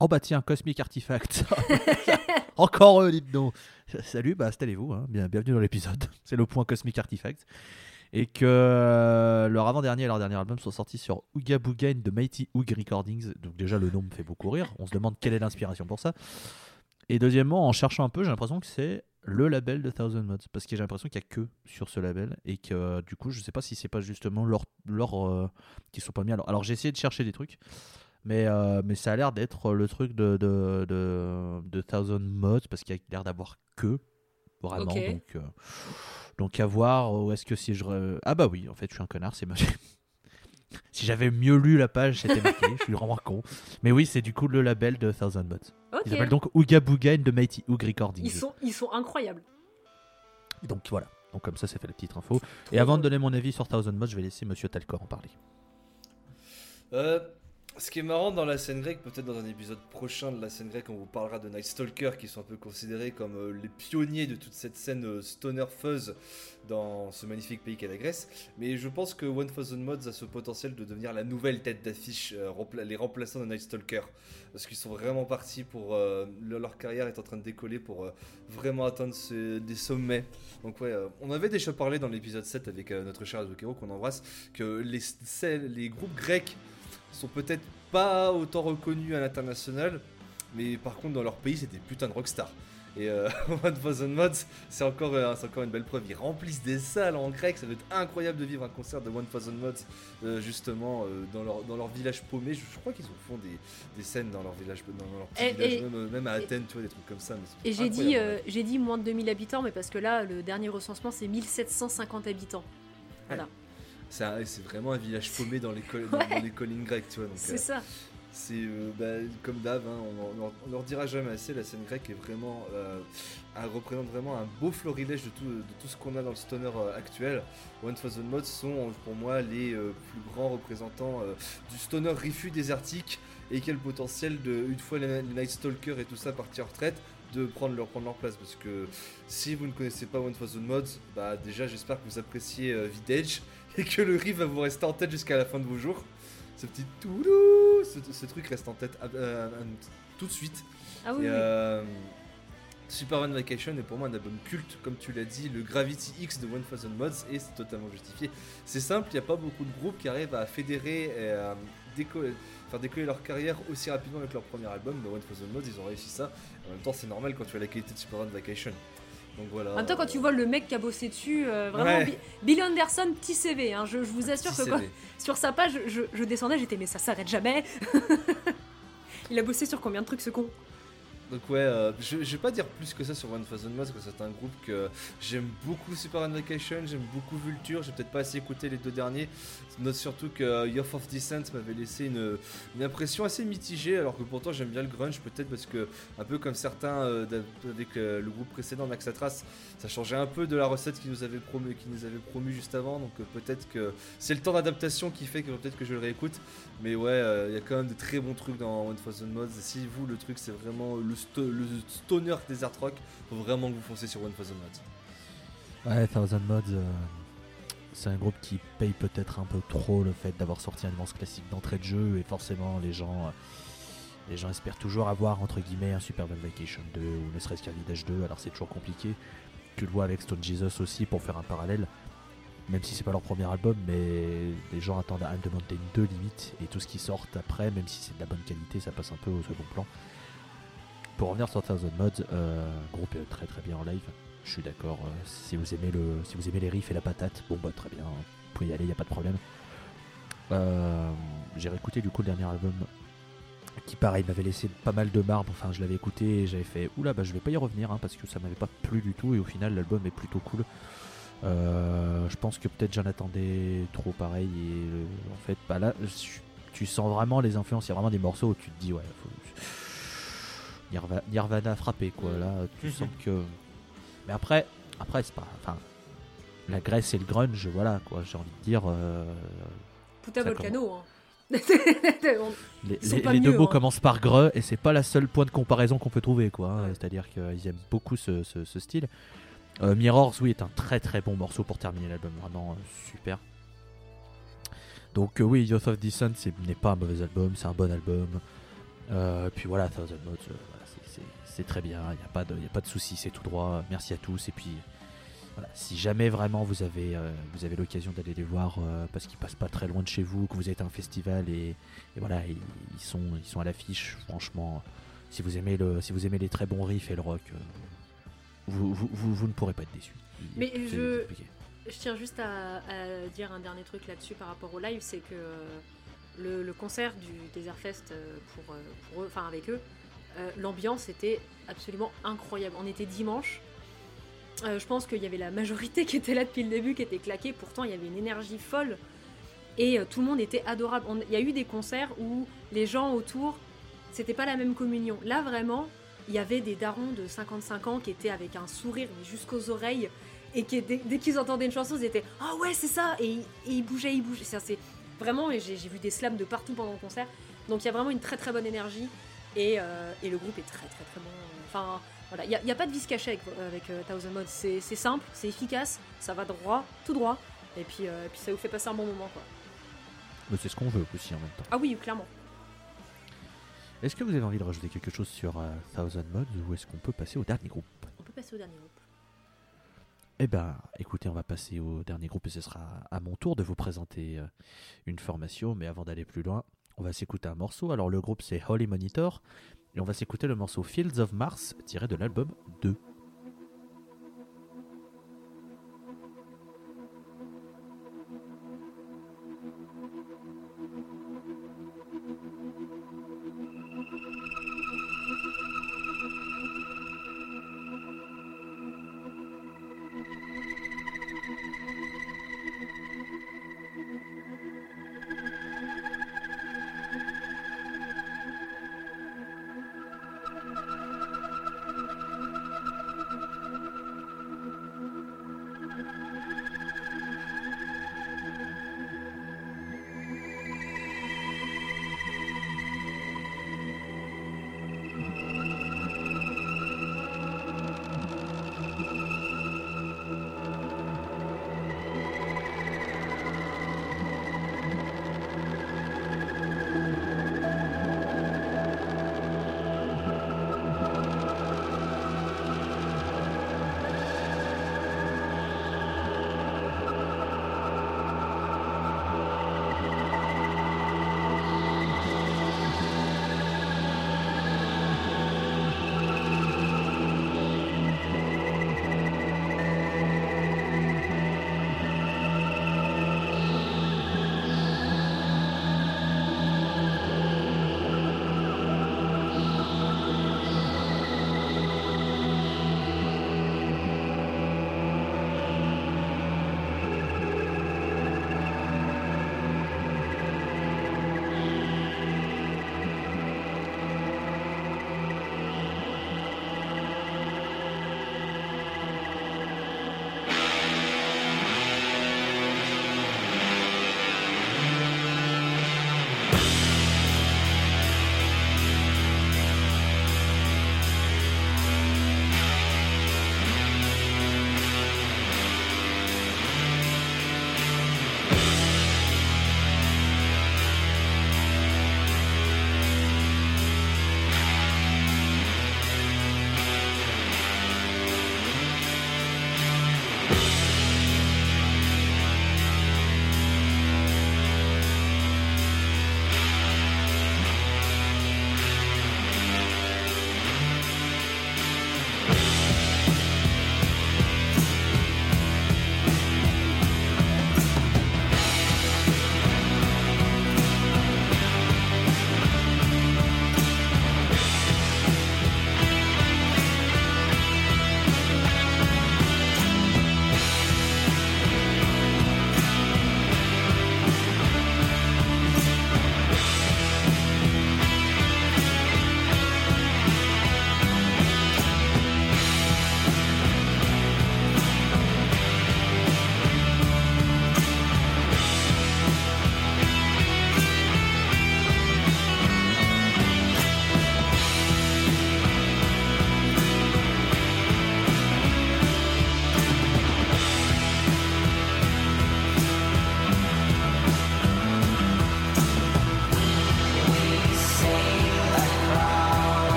Oh bah tiens, Cosmic Artifact. Encore eux, dites donc. Salut, bah installez-vous. Hein. Bien, bienvenue dans l'épisode. C'est le point Cosmic Artifact. Et que euh, leur avant-dernier et leur dernier album sont sortis sur Ooga Booga de Mighty Oog Recordings. Donc déjà, le nom me fait beaucoup rire. On se demande quelle est l'inspiration pour ça. Et deuxièmement, en cherchant un peu, j'ai l'impression que c'est le label de Thousand Mods parce que j'ai l'impression qu'il n'y a que sur ce label et que du coup je sais pas si c'est pas justement leur, leur euh, sont pas mis alors j'ai essayé de chercher des trucs mais, euh, mais ça a l'air d'être le truc de, de, de, Thousand Mods parce qu'il y a l'air d'avoir que vraiment donc donc à voir où est-ce que si je ah bah oui en fait je suis un connard c'est si j'avais mieux lu la page, c'était marqué. je suis vraiment con. Mais oui, c'est du coup le label de Thousand Mods. Il s'appelle donc Ooga Booga de Mighty Oog Recording. Ils sont, ils sont incroyables. Donc voilà. Donc comme ça, c'est fait la petite info. Et avant de donner mon avis sur Thousand Mods, je vais laisser Monsieur Talcor en parler. Euh, ce qui est marrant dans la scène grecque, peut-être dans un épisode prochain de la scène grecque, on vous parlera de Night Stalker, qui sont un peu considérés comme euh, les pionniers de toute cette scène euh, stoner fuzz dans ce magnifique pays qu'est la Grèce. Mais je pense que One Thousand Mods a ce potentiel de devenir la nouvelle tête d'affiche, euh, les remplaçants de Night Stalker. Parce qu'ils sont vraiment partis pour. leur carrière est en train de décoller pour vraiment atteindre des sommets. Donc, ouais, on avait déjà parlé dans l'épisode 7 avec notre cher Azukero qu'on embrasse, que les, les groupes grecs sont peut-être pas autant reconnus à l'international, mais par contre dans leur pays c'était putain de rockstar. Et euh, One Thousand Mods, c'est encore, euh, encore une belle preuve. Ils remplissent des salles en grec. Ça doit être incroyable de vivre un concert de One Thousand Mods, euh, justement, euh, dans, leur, dans leur village paumé. Je, crois qu'ils font des, des, scènes dans leur village, dans leur petit village, même, à Athènes, tu vois, des trucs comme ça. et j'ai dit, j'ai dit moins de 2000 habitants, mais parce que là, le dernier recensement, c'est 1750 habitants. Voilà. C'est vraiment un village paumé dans les, dans, les collines grecques, tu vois. C'est euh, ça. C'est euh, bah, comme d'hab, hein, on, on, leur dira jamais assez. La scène grecque est vraiment, euh, représente vraiment un beau florilège de tout, de tout ce qu'on a dans le stoner actuel. One Thousand Mods sont pour moi les plus grands représentants du stoner rifu désertique et le potentiel de, une fois les, Night Stalker et tout ça partir en retraite, de prendre leur, prendre leur place. Parce que si vous ne connaissez pas One Thousand Mods, bah déjà j'espère que vous appréciez Vidage et que le riff va vous rester en tête jusqu'à la fin de vos jours. Ce petit toulou, ce, truc reste en tête euh, euh, tout de suite. Ah oui. Euh, Super One Vacation est pour moi un album culte, comme tu l'as dit, le Gravity X de One Thousand Mods, et c'est totalement justifié. C'est simple, il n'y a pas beaucoup de groupes qui arrivent à fédérer et à faire décoller leur carrière aussi rapidement avec leur premier album. Mais One Thousand Mods, ils ont réussi ça. En même temps, c'est normal quand tu as la qualité de Super One Vacation. Donc voilà. En même temps, quand tu vois le mec qui a bossé dessus, euh, vraiment, Billy Anderson, petit CV. Hein, je, vous assure que sur sa page, je, descendais, j'étais, mais ça s'arrête jamais. Il a bossé sur combien de trucs ce con? Donc ouais, euh, je, je vais pas dire plus que ça sur One Thousand Mods, parce que c'est un groupe que j'aime beaucoup Super on Vacation, j'aime beaucoup Vulture, j'ai peut-être pas assez écouté les deux derniers. Note surtout que Youth of Descent m'avait laissé une, impression assez mitigée, alors que pourtant j'aime bien le grunge, peut-être parce que, un peu comme certains euh, avec euh, le groupe précédent, Naxatras, ça changeait un peu de la recette qu'ils nous avaient promu, qui promu juste avant, donc peut-être que c'est le temps d'adaptation qui fait que peut-être que je le réécoute. Mais ouais, il y a quand même de très bons trucs dans One Thousand Mods. Si vous, le truc, c'est vraiment le, le stoner des art rock, faut vraiment que vous foncez sur One Thousand Mods. Ouais, Thousand Mods, euh, c'est un groupe qui paye peut-être un peu trop le fait d'avoir sorti un immense classique d'entrée de jeu et forcément les gens, euh, les gens espèrent toujours avoir entre guillemets un Super Vacation 2 ou ne serait-ce qu'un Village 2. Alors c'est toujours compliqué. Tu le vois avec Stone Jesus aussi pour faire un parallèle. Même si c'est pas leur premier album, mais les gens attendent I'm the Mountain 2 limite et tout ce qui sort après, même si c'est de la bonne qualité, ça passe un peu au second plan. Pour revenir sur Thousand Mods, euh, groupe très très bien en live. Je suis d'accord. euh, si vous aimez le, si vous aimez les riffs et la patate, bon bah très bien, vous pouvez y aller, y a pas de problème. Euh, J'ai réécouté du coup le dernier album, qui pareil m'avait laissé pas mal de marbre. Enfin, je l'avais écouté et j'avais fait oula bah je vais pas y revenir hein, parce que ça m'avait pas plu du tout et au final l'album est plutôt cool. Je pense que peut-être j'en attendais trop pareil et en fait bah là tu sens vraiment les influences. Il y a vraiment des morceaux où tu te dis ouais faut... Nirva- Nirvana frappé quoi là. Tu sens que mais après, après c'est pas. Enfin, la Grèce et le grunge, voilà quoi. J'ai envie de dire. euh, Puta Volcano. Hein. On- les deux mots hein. commencent par greux et c'est pas la seule point de comparaison qu'on peut trouver quoi. hein. Ouais. C'est-à-dire qu'ils aiment beaucoup ce, ce- ce style. Euh, Mirrors, oui, est un très très bon morceau pour terminer l'album. Vraiment euh, super. Donc euh, oui, Youth of Descent c'est- n'est pas un mauvais album, c'est un bon album. Euh, puis voilà, Thousand Mods, euh, voilà, c'est- très bien, il n'y a pas de, y a pas de souci, c'est tout droit. Merci à tous. Et puis voilà, si jamais vraiment vous avez, euh, vous avez l'occasion d'aller les voir parce qu'ils passent pas très loin de chez vous, que vous êtes à un festival et, et voilà, ils, ils sont, ils sont à l'affiche. Franchement, si vous aimez le, si vous aimez les très bons riffs et le rock, vous, vous, vous, vous ne pourrez pas être déçu. Mais je- Je tiens juste à, à dire un dernier truc là-dessus par rapport au live, c'est que le, concert du Desert Fest euh, pour, euh, enfin avec eux, euh, l'ambiance était absolument incroyable. On était dimanche. Je pense qu'il y avait la majorité qui était là depuis le début, qui était claquée. Pourtant, il y avait une énergie folle. Et tout le monde était adorable. Il y a eu des concerts où les gens autour, c'était pas la même communion. Là, vraiment, il y avait des darons de 55 ans qui étaient avec un sourire jusqu'aux oreilles et qui dès, qu'ils entendaient une chanson, ils étaient ah ouais c'est ça et, et ils bougeaient, ils bougeaient. Ça c'est vraiment et j'ai vu des slams de partout pendant le concert. Donc il y a vraiment une très très bonne énergie et, euh, et le groupe est très très très bon. Enfin voilà, il n'y a, pas de vis caché avec, avec euh, Thousand Mods. C'est simple, c'est efficace, ça va droit, tout droit et puis, euh, et puis ça vous fait passer un bon moment quoi. Mais c'est ce qu'on veut aussi en même temps. Ah oui clairement. Est-ce que vous avez envie de rajouter quelque chose sur Thousand Mods ou est-ce qu'on peut passer au dernier groupe? On peut passer au dernier groupe. Eh ben, écoutez, on va passer au dernier groupe et ce sera à mon tour de vous présenter euh, une formation. Mais avant d'aller plus loin, on va s'écouter un morceau. Alors, le groupe c'est Holy Monitor et on va s'écouter le morceau Fields of Mars tiré de l'album 2.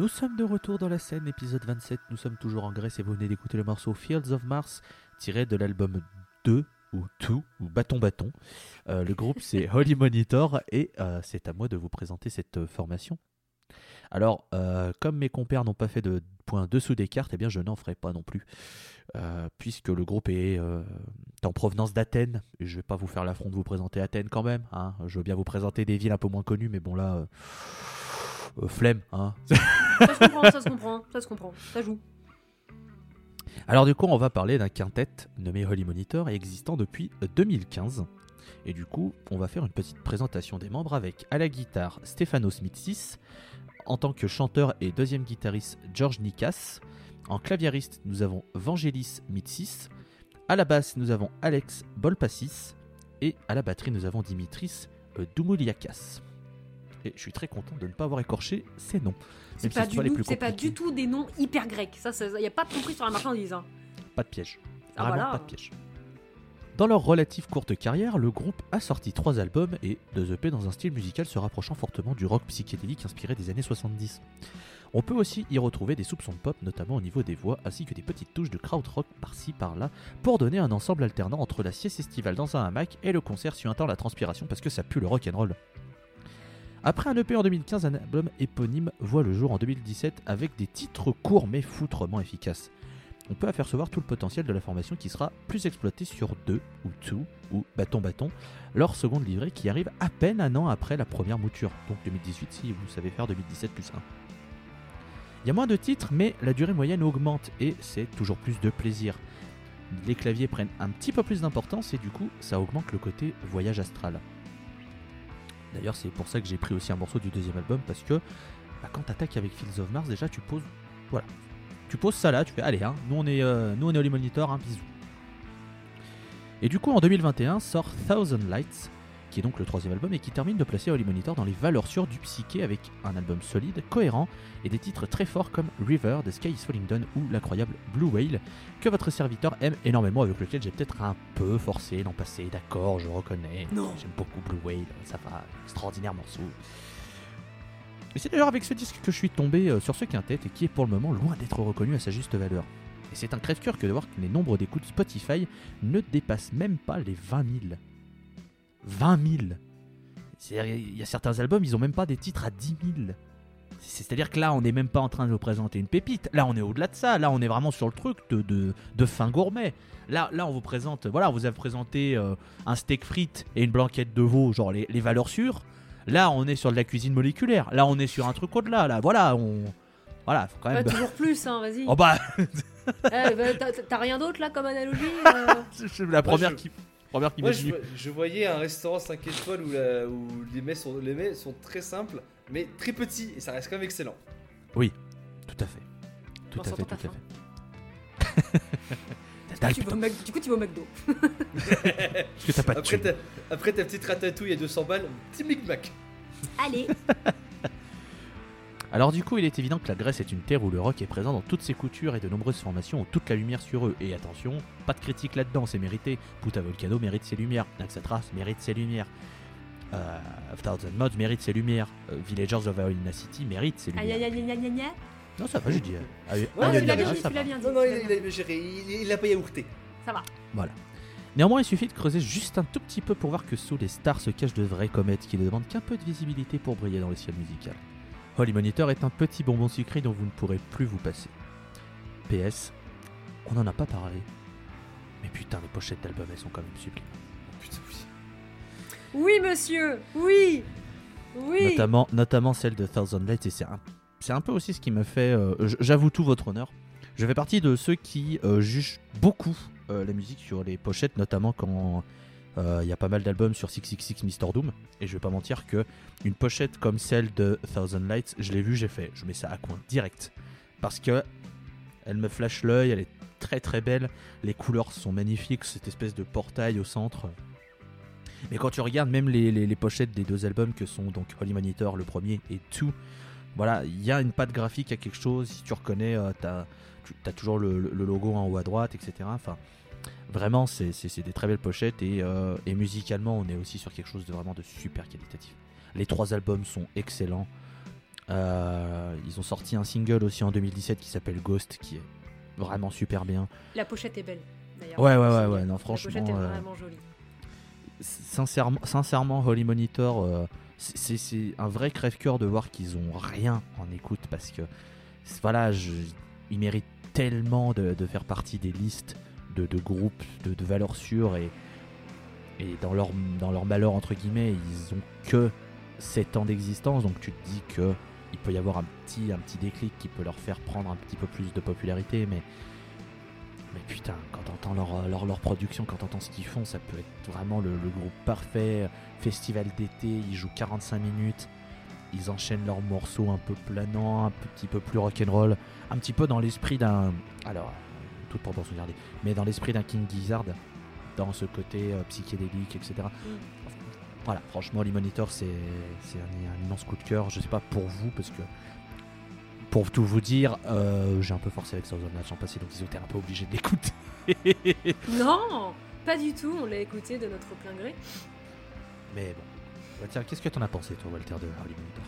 Nous sommes de retour dans la scène, épisode 27. Nous sommes toujours en Grèce et vous venez d'écouter le morceau Fields of Mars, tiré de l'album 2 ou 2 ou Bâton Bâton. Euh, le groupe c'est Holy Monitor et euh, c'est à moi de vous présenter cette euh, formation. Alors, comme mes compères n'ont pas fait de points dessous des cartes, eh bien je n'en ferai pas non plus. Puisque le groupe est en provenance d'Athènes. Et je vais pas vous faire l'affront de vous présenter Athènes quand même. hein. Je veux bien vous présenter des villes un peu moins connues, mais bon là, flemme. Hein. Ça se comprend, ça se comprend, ça se joue. Alors du coup, on va parler d'un quintet nommé Holy Monitor et existant depuis 2015. Et du coup, on va faire une petite présentation des membres avec à la guitare Stefanos Mitsis, en tant que chanteur et deuxième guitariste George Nikas, en claviériste nous avons Vangelis Mitsis, à la basse nous avons Alex Bolpassis et à la batterie nous avons Dimitris euh, Doumouliakas. Et je suis très content de ne pas avoir écorché ces noms. C'est si pas, pas du tout des noms hyper grecs. Ça, il n'y a pas de compris sur la marchandise. Hein. Pas de piège. Ah, Vraiment voilà. pas de piège. Dans leur relative courte carrière, le groupe a sorti trois albums et deux EP dans un style musical se rapprochant fortement du rock psychédélique inspiré des années 70. On peut aussi y retrouver des soupçons de pop, notamment au niveau des voix, ainsi que des petites touches de krautrock par-ci par-là, pour donner un ensemble alternant entre la sieste estivale dans un hamac et le concert suintant la transpiration parce que ça pue le rock'n'roll. Après un EP en 2015, un album éponyme voit le jour en 2017 avec des titres courts mais foutrement efficaces on peut apercevoir tout le potentiel de la formation qui sera plus exploité sur 2 ou 2 ou Bâton Bâton, leur seconde livrée qui arrive à peine un an après la première mouture, donc 2018 si vous savez faire 2017 plus 1. Il y a moins de titres, mais la durée moyenne augmente et c'est toujours plus de plaisir. Les claviers prennent un petit peu plus d'importance et du coup ça augmente le côté voyage astral. D'ailleurs c'est pour ça que j'ai pris aussi un morceau du deuxième album parce que bah, quand t'attaques avec Fields of Mars déjà tu poses voilà tu poses ça là, tu fais allez, hein, nous on est, euh, nous on est Holy Monitor, un bisou. Et du coup en 2021 sort Thousand Lights, qui est donc le troisième album et qui termine de placer Holy Monitor dans les valeurs sûres du psyché avec un album solide, cohérent et des titres très forts comme River, The Sky is Falling Down ou l'incroyable Blue Whale, que votre serviteur aime énormément, avec lequel j'ai peut-être un peu forcé l'an passé, d'accord, je reconnais. Non. J'aime beaucoup Blue Whale, ça va, extraordinaire morceau. Et c'est d'ailleurs avec ce disque que je suis tombé euh, sur ce quintet et qui est pour le moment loin d'être reconnu à sa juste valeur. Et c'est un crève-cœur que de voir que les nombres d'écoutes Spotify ne dépassent même pas les 20 000. 20 000 C'est-à-dire, Il y a certains albums, ils ont même pas des titres à 10 000. C'est- C'est-à-dire que là, on n'est même pas en train de vous présenter une pépite. Là, on est au-delà de ça. Là, on est vraiment sur le truc de, de, de fin gourmet. Là, là, on vous présente, voilà, on vous a présenté euh, un steak frites et une blanquette de veau, genre les, les valeurs sûres. Là, on est sur de la cuisine moléculaire. Là, on est sur un truc au-delà. Là, voilà, on, voilà, faut quand même. toujours plus, hein, vas-y. Oh bah, Eh, bah, t'as- T'as rien d'autre là comme analogie euh c'est la première je- qui, première qui Moi, je, voyais un restaurant 5 étoiles où, la- où les, mets sont, les mets sont très simples, mais très petits, et ça reste quand même excellent. Tout à fait. Tout On à fait, tout à fait. T'as tu vas au Mac- Du coup, tu vas au McDo. Parce que t'as pas de Après ta, après ta petite ratatouille à 200 balles, petit micmac. Allez. Alors du coup, il est évident que la Grèce est une terre où le rock est présent dans toutes ses coutures et de nombreuses formations ont toute la lumière sur eux. Et attention, pas de critique là-dedans, c'est mérité. Puta Volcano mérite ses lumières, Naxatras mérite ses lumières. Euh, Thousand Mods mérite ses lumières. Euh, Villagers of Arena City mérite ses Aïe lumières. aïe aïe aïe aïe aïe. Non, ça va, j'ai dit. euh, Ouais, dit, tu l'as bien dit. Non, non, il, l'as il, bien a- géré, il, il a pas yaourté. Ça va. Voilà. Néanmoins, il suffit de creuser juste un tout petit peu pour voir que sous les stars se cachent de vraies comètes qui ne demandent qu'un peu de visibilité pour briller dans le ciel musical. Holy Monitor est un petit bonbon sucré dont vous ne pourrez plus vous passer. PS, on n'en a pas parlé. Mais putain, les pochettes d'albums, elles sont quand même sublimes. Putain, oui. Oui, monsieur. Oui. Oui. Notamment, notamment celle de Thousand Lights, et c'est un, c'est un peu aussi ce qui me fait. euh, j- J'avoue tout votre honneur. Je fais partie de ceux qui euh, jugent beaucoup euh, la musique sur les pochettes, notamment quand euh, il y a pas mal d'albums sur 666 Mr. Doom. Et je vais pas mentir que une pochette comme celle de Thousand Lights, je l'ai vue, j'ai fait, je mets ça à coin direct. Parce que elle me flash l'œil, elle est très très belle, les couleurs sont magnifiques, cette espèce de portail au centre. Mais quand tu regardes même les, les- pochettes des deux albums que sont donc Holy Monitor le premier et Two, voilà, il y a une patte graphique, il y a quelque chose. Si tu reconnais, euh, t'as tu as toujours le, le logo en haut à droite, etc. Enfin, vraiment, c'est des très belles pochettes et, euh, et musicalement, on est aussi sur quelque chose de vraiment de super qualitatif. Les trois albums sont excellents. Euh, ils ont sorti un single aussi en 2017 qui s'appelle Ghost, qui est vraiment super bien. La pochette est belle, d'ailleurs. Ouais, ouais, ouais, ouais, non, La franchement. pochette est euh, vraiment jolie. sincèrement, sincèrement, Holy Monitor, c'est un vrai crève-cœur de voir qu'ils ont rien en écoute parce que voilà, je, ils méritent tellement de, de faire partie des listes de, de groupes de, de valeurs sûres et, dans, leur, dans leur malheur, entre guillemets, ils ont que 7 ans d'existence donc tu te dis que il peut y avoir un petit, un déclic qui peut leur faire prendre un petit peu plus de popularité, mais mais putain, quand t'entends leur, leur, leur production, quand t'entends ce qu'ils font, ça peut être vraiment le, le groupe parfait. Festival d'été, ils jouent 45 minutes, ils enchaînent leurs morceaux un peu planants, un petit peu plus rock'n'roll, un petit peu dans l'esprit d'un. Alors, toute proportion gardée, mais dans l'esprit d'un King Gizzard, dans ce côté euh, psychédélique, etc. Voilà, franchement, les monitors, c'est un, un immense coup de cœur. Je sais pas pour vous, parce que pour tout vous dire, euh, j'ai un peu forcé avec Southern Nights en passé, donc ils étaient un peu obligés de l'écouter. Non, pas du tout. On l'a écouté de notre plein gré. Mais bon. Bah, tiens, qu'est-ce que t'en as pensé, toi, Walter, de Harley Monitor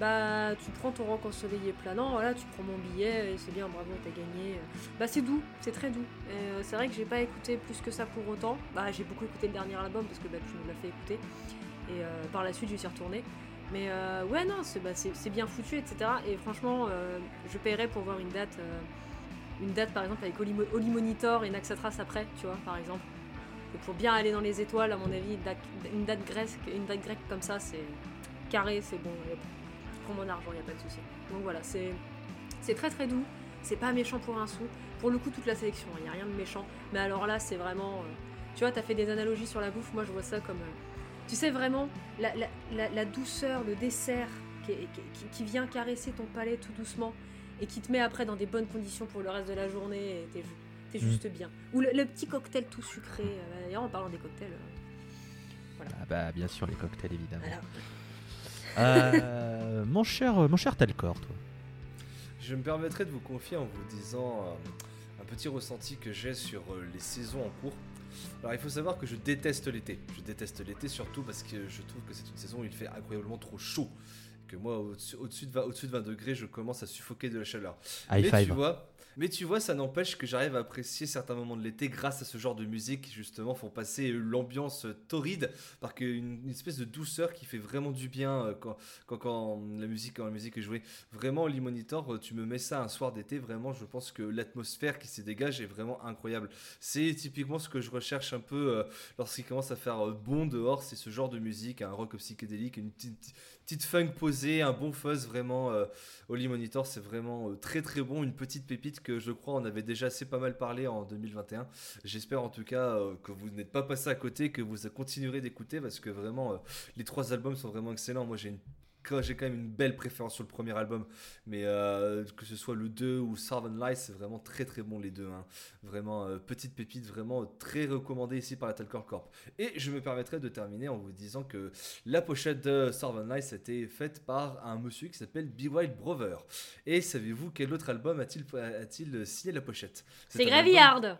Bah, tu prends ton rock ensoleillé planant, voilà, tu prends mon billet et c'est bien, bravo, t'as gagné. Bah, c'est doux, c'est très doux. Euh, c'est vrai que j'ai pas écouté plus que ça pour autant. Bah, j'ai beaucoup écouté le dernier album parce que bah, tu nous l'as fait écouter. Et euh, par la suite, j'y suis retournée. Mais euh, ouais, non, c'est bah, bien foutu, etc. Et franchement, je paierais pour voir une date, une date par exemple avec Holy, Mo- Holy Monitor et Naxatras après, tu vois, par exemple. Et pour bien aller dans les étoiles, à mon avis, grecque, une date grecque comme ça, c'est carré, c'est bon. Mon argent, il a pas de souci. Donc voilà, c'est c'est très très doux. C'est pas méchant pour un sou. Pour le coup, toute la sélection, il n'y a rien de méchant. Mais alors là, c'est vraiment. euh, tu vois, t'as fait des analogies sur la bouffe. Moi, je vois ça comme. euh, tu sais vraiment, la, la- la- la douceur, le dessert qui, vient caresser ton palais tout doucement et qui te met après dans des bonnes conditions pour le reste de la journée. et T'es t'es Mhm. juste bien. Ou le, le petit cocktail tout sucré. D'ailleurs, en parlant des cocktails. euh, Ah bah, bien sûr, les cocktails, évidemment. Euh, mon cher, mon cher Talcor, toi. Je me permettrai de vous confier en vous disant euh, un petit ressenti que j'ai sur euh, les saisons en cours. Alors il faut savoir que je déteste l'été. Je déteste l'été surtout parce que je trouve que c'est une saison où il fait incroyablement trop chaud. Que moi, au-dessus de, 20 de 22 degrés, je commence à suffoquer de la chaleur. High mais five. tu vois, mais tu vois, ça n'empêche que j'arrive à apprécier certains moments de l'été grâce à ce genre de musique qui justement font passer l'ambiance torride par une espèce de douceur qui fait vraiment du bien euh, quand, quand, quand la musique quand la musique est jouée. Vraiment, l'e-monitor, euh, tu me mets ça un soir d'été, vraiment, je pense que l'atmosphère qui s'y dégage est vraiment incroyable. C'est typiquement ce que je recherche un peu euh, lorsqu'il commence à faire euh, bon dehors, c'est ce genre de musique, un rock psychédélique, une petite, petite funk posée, un bon fuzz vraiment. euh, Holy Monitor, c'est vraiment euh, très très bon, une petite pépite que je crois on avait déjà assez pas mal parlé en 2021. J'espère en tout cas euh, que vous n'êtes pas passé à côté, que vous continuerez d'écouter parce que vraiment euh, les trois albums sont vraiment excellents. Moi j'ai une j'ai quand même une belle préférence sur le premier album, mais euh, que ce soit le 2 ou Servant Light, c'est vraiment très très bon les deux. hein. Vraiment, euh, petite pépite, vraiment euh, très recommandée ici par la Talcor Corp. Et je me permettrai de terminer en vous disant que la pochette de Servant Light a été faite par un monsieur qui s'appelle Be Wild Brother. Et savez-vous quel autre album a-t-il signé la pochette? C'est un album- Graveyard.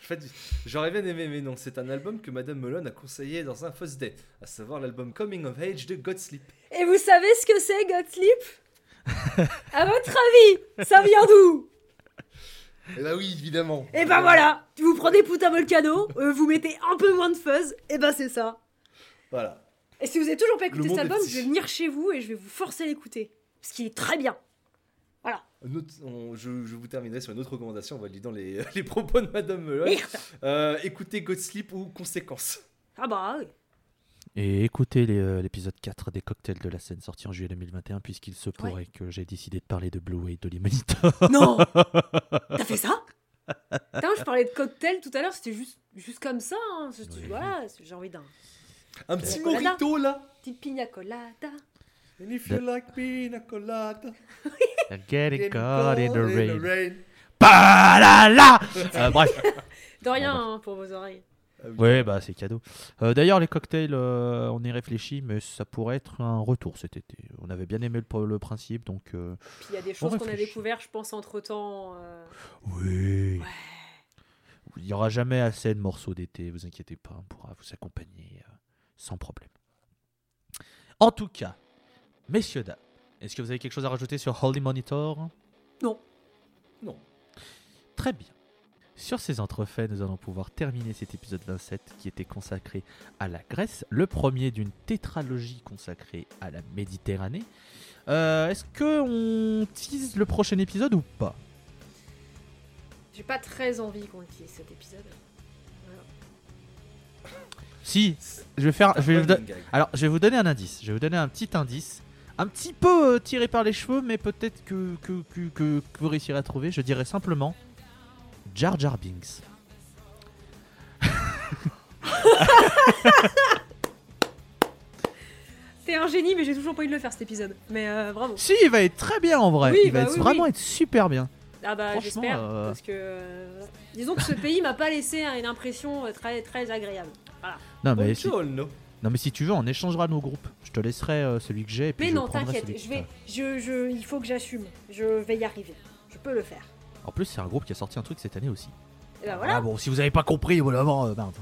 En fait, j'aurais bien aimé, mais non, c'est un album que Madame Melon a conseillé dans un First Day, à savoir l'album Coming of Age de Godsleep. Et vous savez ce que c'est, Gottlieb? À votre avis, ça vient d'où? Eh bah oui, évidemment. Et ben voilà, vous prenez Puta Volcano, euh, vous mettez un peu moins de fuzz, et ben c'est ça. Voilà. Et si vous avez toujours pas écouté cet album, je vais venir chez vous et je vais vous forcer à l'écouter. Parce qu'il est très bien. Voilà. Un autre- on- je, je vous terminerai sur une autre recommandation, on va lire dans les, les propos de Madame Melon. Euh, écoutez Godsleep ou Conséquences. Ah bah oui. Et écoutez euh, l'épisode 4 des cocktails de la scène sorti en juillet 2021, puisqu'il se pourrait que j'ai décidé de parler de Blue Wave de Monitor. Non T'as fait ça? Putain, je parlais de cocktail tout à l'heure, c'était juste, juste comme ça. hein. Voilà, j'ai envie d'un Un petit mojito là. petit pina colada. And if you like pina colada, Getting get caught in the rain. rain. Ba-la-la Euh, Bref, De rien Bon, hein, pour vos oreilles. Ah oui. Ouais, bah c'est cadeau. Euh, D'ailleurs, les cocktails, euh, on y réfléchit, mais ça pourrait être un retour cet été. On avait bien aimé le, le principe, donc. euh, Puis il y a des choses qu'on a réfléchit. découvert, je pense, entre temps. Oui. Il n'y aura jamais assez de morceaux d'été, vous inquiétez pas, on pourra vous accompagner euh, sans problème. En tout cas, messieurs, dames, est-ce que vous avez quelque chose à rajouter sur Holy Monitor? Non. Non. Très bien. Sur ces entrefaits, nous allons pouvoir terminer cet épisode 27 qui était consacré à la Grèce, le premier d'une tétralogie consacrée à la Méditerranée. Euh, Est-ce que on tease le prochain épisode ou pas? J'ai pas très envie qu'on utilise cet épisode. Si, je vais faire. Je vais vous. Alors, je vais vous donner un indice. Je vais vous donner un petit indice. Un petit peu euh, tiré par les cheveux, mais peut-être que, que, que, que- que vous réussirez à trouver. Je dirais simplement Jar Jar Binks. T'es un génie, mais j'ai toujours pas envie de le faire cet épisode. Mais euh, bravo. Si, il va être très bien en vrai. Oui, il va bah être oui, vraiment oui. être super bien. Ah bah j'espère. euh, Parce que. euh, disons que ce pays m'a pas laissé une impression très, très agréable. Non mais, si. Non, mais si tu veux, on échangera nos groupes. Je te laisserai euh, celui que j'ai. et puis Mais je non, prendrai t'inquiète, celui que je vais. t'as. Je, je, il faut que j'assume. Je vais y arriver. Je peux le faire. En plus, c'est un groupe qui a sorti un truc cette année aussi. Et bah voilà. Ah bon, si vous avez pas compris, voilà, bon, euh, merde.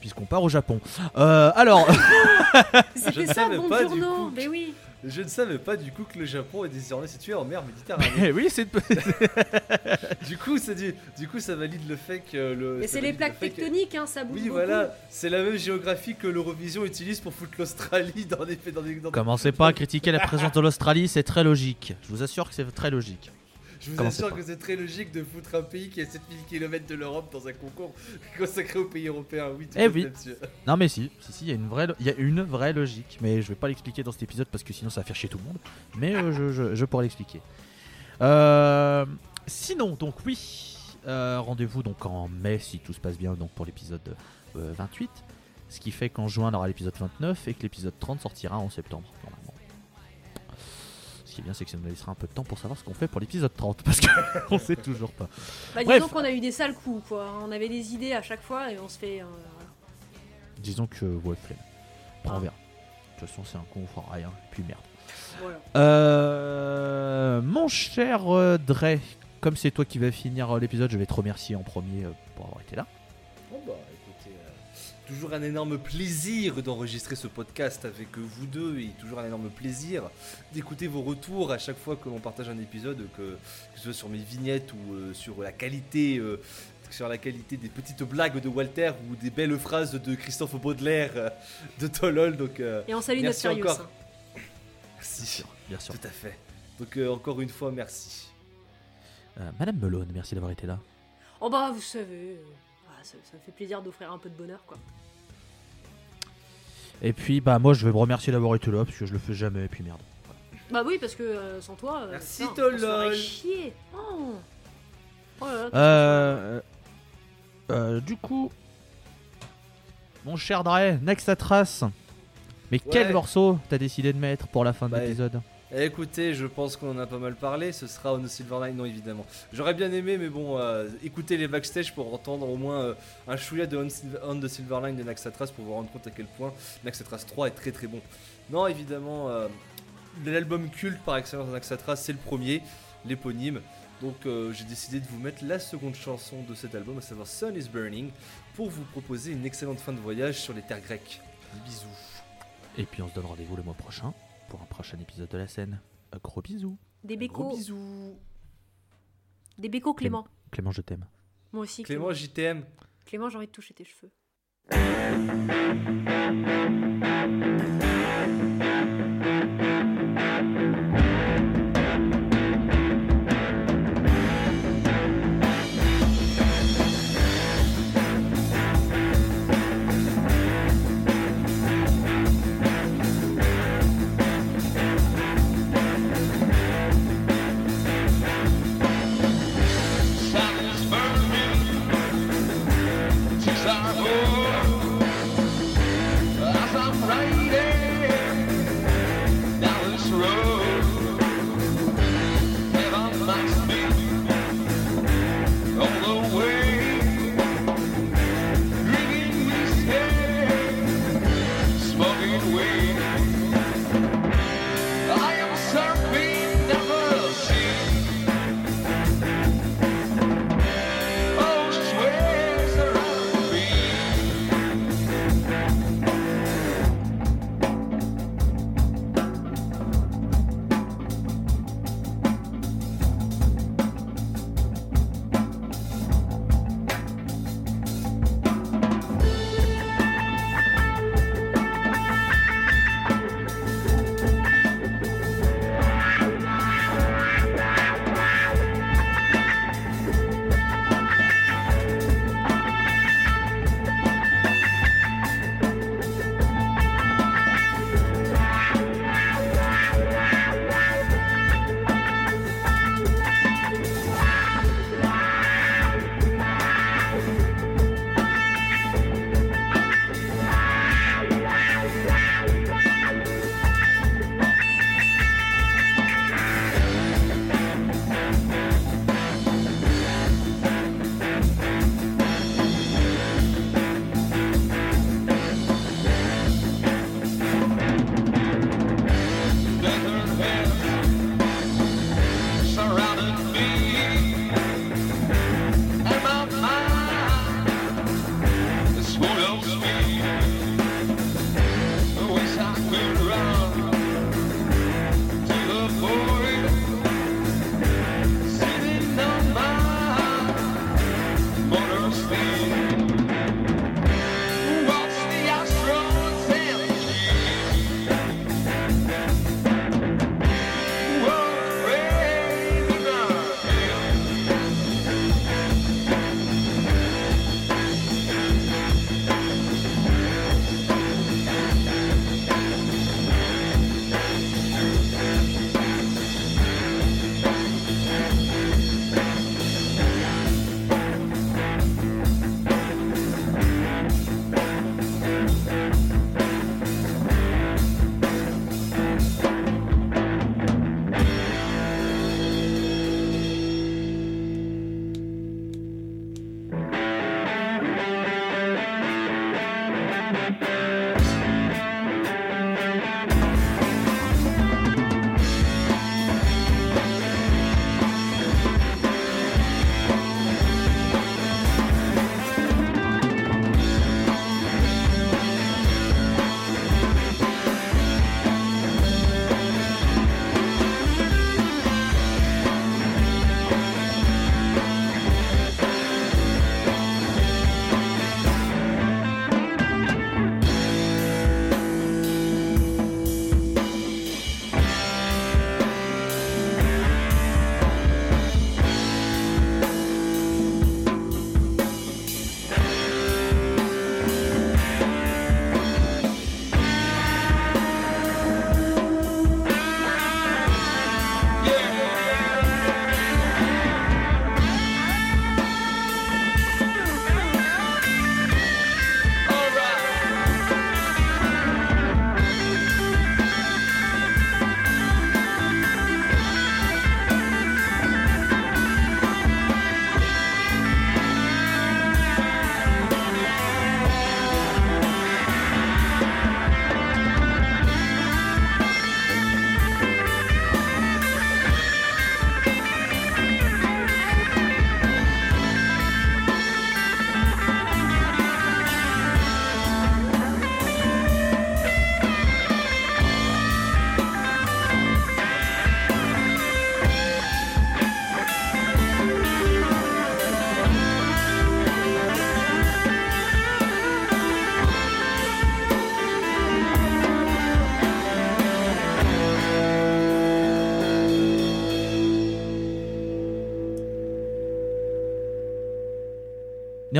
Puisqu'on part au Japon. Euh, alors. C'était ça, savais bon pas, du journaux. coup. Mais oui. Je ne savais pas du coup que le Japon est désormais situé en mer Méditerranée. oui, c'est. du coup, ça dit, du coup, ça valide le fait que le. Mais c'est les plaques le fait que- tectoniques, hein, ça bouge Oui, beaucoup. voilà, c'est la même géographie que l'Eurovision utilise pour foutre l'Australie dans des dans des. dans des- Commencez pas à critiquer la présence de l'Australie, c'est très logique. Je vous assure que c'est très logique. Je vous assure que c'est très logique de foutre un pays qui est à 7000 km de l'Europe dans un concours consacré aux pays européens. Oui, tout Eh oui. Non mais si, si, si, il y a une vraie, il y a une vraie logique, mais je vais pas l'expliquer dans cet épisode parce que sinon ça va faire chier tout le monde. Mais euh, je, je, je pourrai l'expliquer. Euh, sinon, donc oui, euh, rendez-vous donc en mai si tout se passe bien donc pour l'épisode euh, 28, ce qui fait qu'en juin on aura l'épisode 29 et que l'épisode 30 sortira en septembre. Ce qui est bien, c'est que ça nous laissera un peu de temps pour savoir ce qu'on fait pour l'épisode 30 parce qu'on sait toujours pas. Bah, disons qu'on a eu des sales coups, quoi. On avait des idées à chaque fois et on se fait. euh. Disons que ouais, flemme. Après, on verra. De toute façon, c'est un con, on fera rien. Puis merde. Voilà. Euh, mon cher euh, Dre, comme c'est toi qui vas finir euh, l'épisode, je vais te remercier en premier pour avoir été là. Toujours un énorme plaisir d'enregistrer ce podcast avec vous deux et toujours un énorme plaisir d'écouter vos retours à chaque fois que l'on partage un épisode, que, que ce soit sur mes vignettes ou euh, sur la qualité. euh, sur la qualité des petites blagues de Walter ou des belles phrases de Christophe Baudelaire euh, de Tolol. Donc, Et on salue notre Merci Sirius. encore. hein. merci. Bien sûr. Tout à fait. Donc, euh, encore une fois, merci. Euh, Madame Melone, merci d'avoir été là. Oh bah, vous savez. Ça, ça me fait plaisir d'offrir un peu de bonheur, quoi. Et puis, bah, moi, je vais me remercier d'avoir été là parce que je le fais jamais. Et puis merde. Bah oui, parce que euh, sans toi. euh, Merci, putain. On chier. Oh. Oh là là, Euh, euh, du coup, mon cher Dre, Next à Trace. Mais quel morceau t'as décidé de mettre pour la fin de Bah, l'épisode Écoutez, je pense qu'on en a pas mal parlé. Ce sera On the Silverline, non évidemment. J'aurais bien aimé, mais bon, euh, écoutez les backstage pour entendre au moins euh, un chouïa de On, the Silverline de Naxatras pour vous rendre compte à quel point Naxatras 3 est très très bon. Non, évidemment, euh, l'album culte par excellence de Naxatras, c'est le premier, l'éponyme. Donc j'ai décidé de vous mettre la seconde chanson de cet album, à savoir Sun is Burning, pour vous proposer une excellente fin de voyage sur les terres grecques. Bisous. Et puis on se donne rendez-vous le mois prochain pour un prochain épisode de la scène. Un gros bisous. Des Gros bécos. bisous. Des bécos, Clément. Clément, je t'aime. Moi aussi. Clément, JTM. Clément, j'ai envie de toucher tes cheveux.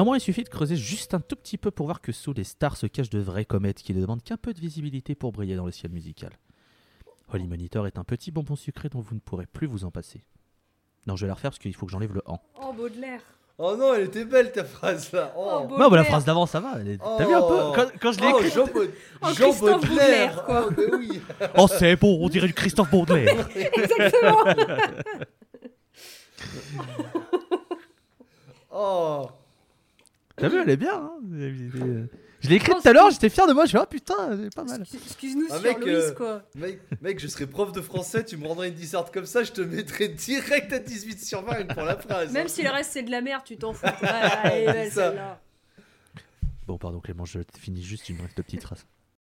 Néanmoins, il suffit de creuser juste un tout petit peu pour voir que sous les stars se cachent de vraies comètes qui ne demandent qu'un peu de visibilité pour briller dans le ciel musical. Holy Monitor est un petit bonbon sucré dont vous ne pourrez plus vous en passer. Non, je vais la refaire parce qu'il faut que j'enlève le en. Oh, Baudelaire. Oh non, elle était belle ta phrase là. Oh, Oh, Baudelaire. Non, bah la phrase d'avant, ça va. elle est- T'as vu un peu Oh. quand, quand je l'ai Oh, écrit Jean, Baud- Oh, Jean Christophe Baudelaire. Baudelaire, quoi. Oh, mais oui. Oh, c'est beau, on dirait du Christophe Baudelaire. Exactement. Oh. T'as vu, elle est bien. hein je l'ai écrite tout à l'heure, j'étais fier de moi. Je suis ah putain, c'est pas mal. Excuse- Excuse-nous Ah, sur Louise, euh, quoi. Mec, mec, je serais prof de français, tu me rendrais une disserte comme ça, je te mettrais direct à 18 sur 20 pour la phrase. Même hein. si le reste c'est de la merde, tu t'en fous. Ouais, elle est belle C'est ça. celle-là. Bon, pardon Clément, je finis juste, il me reste deux petites traces.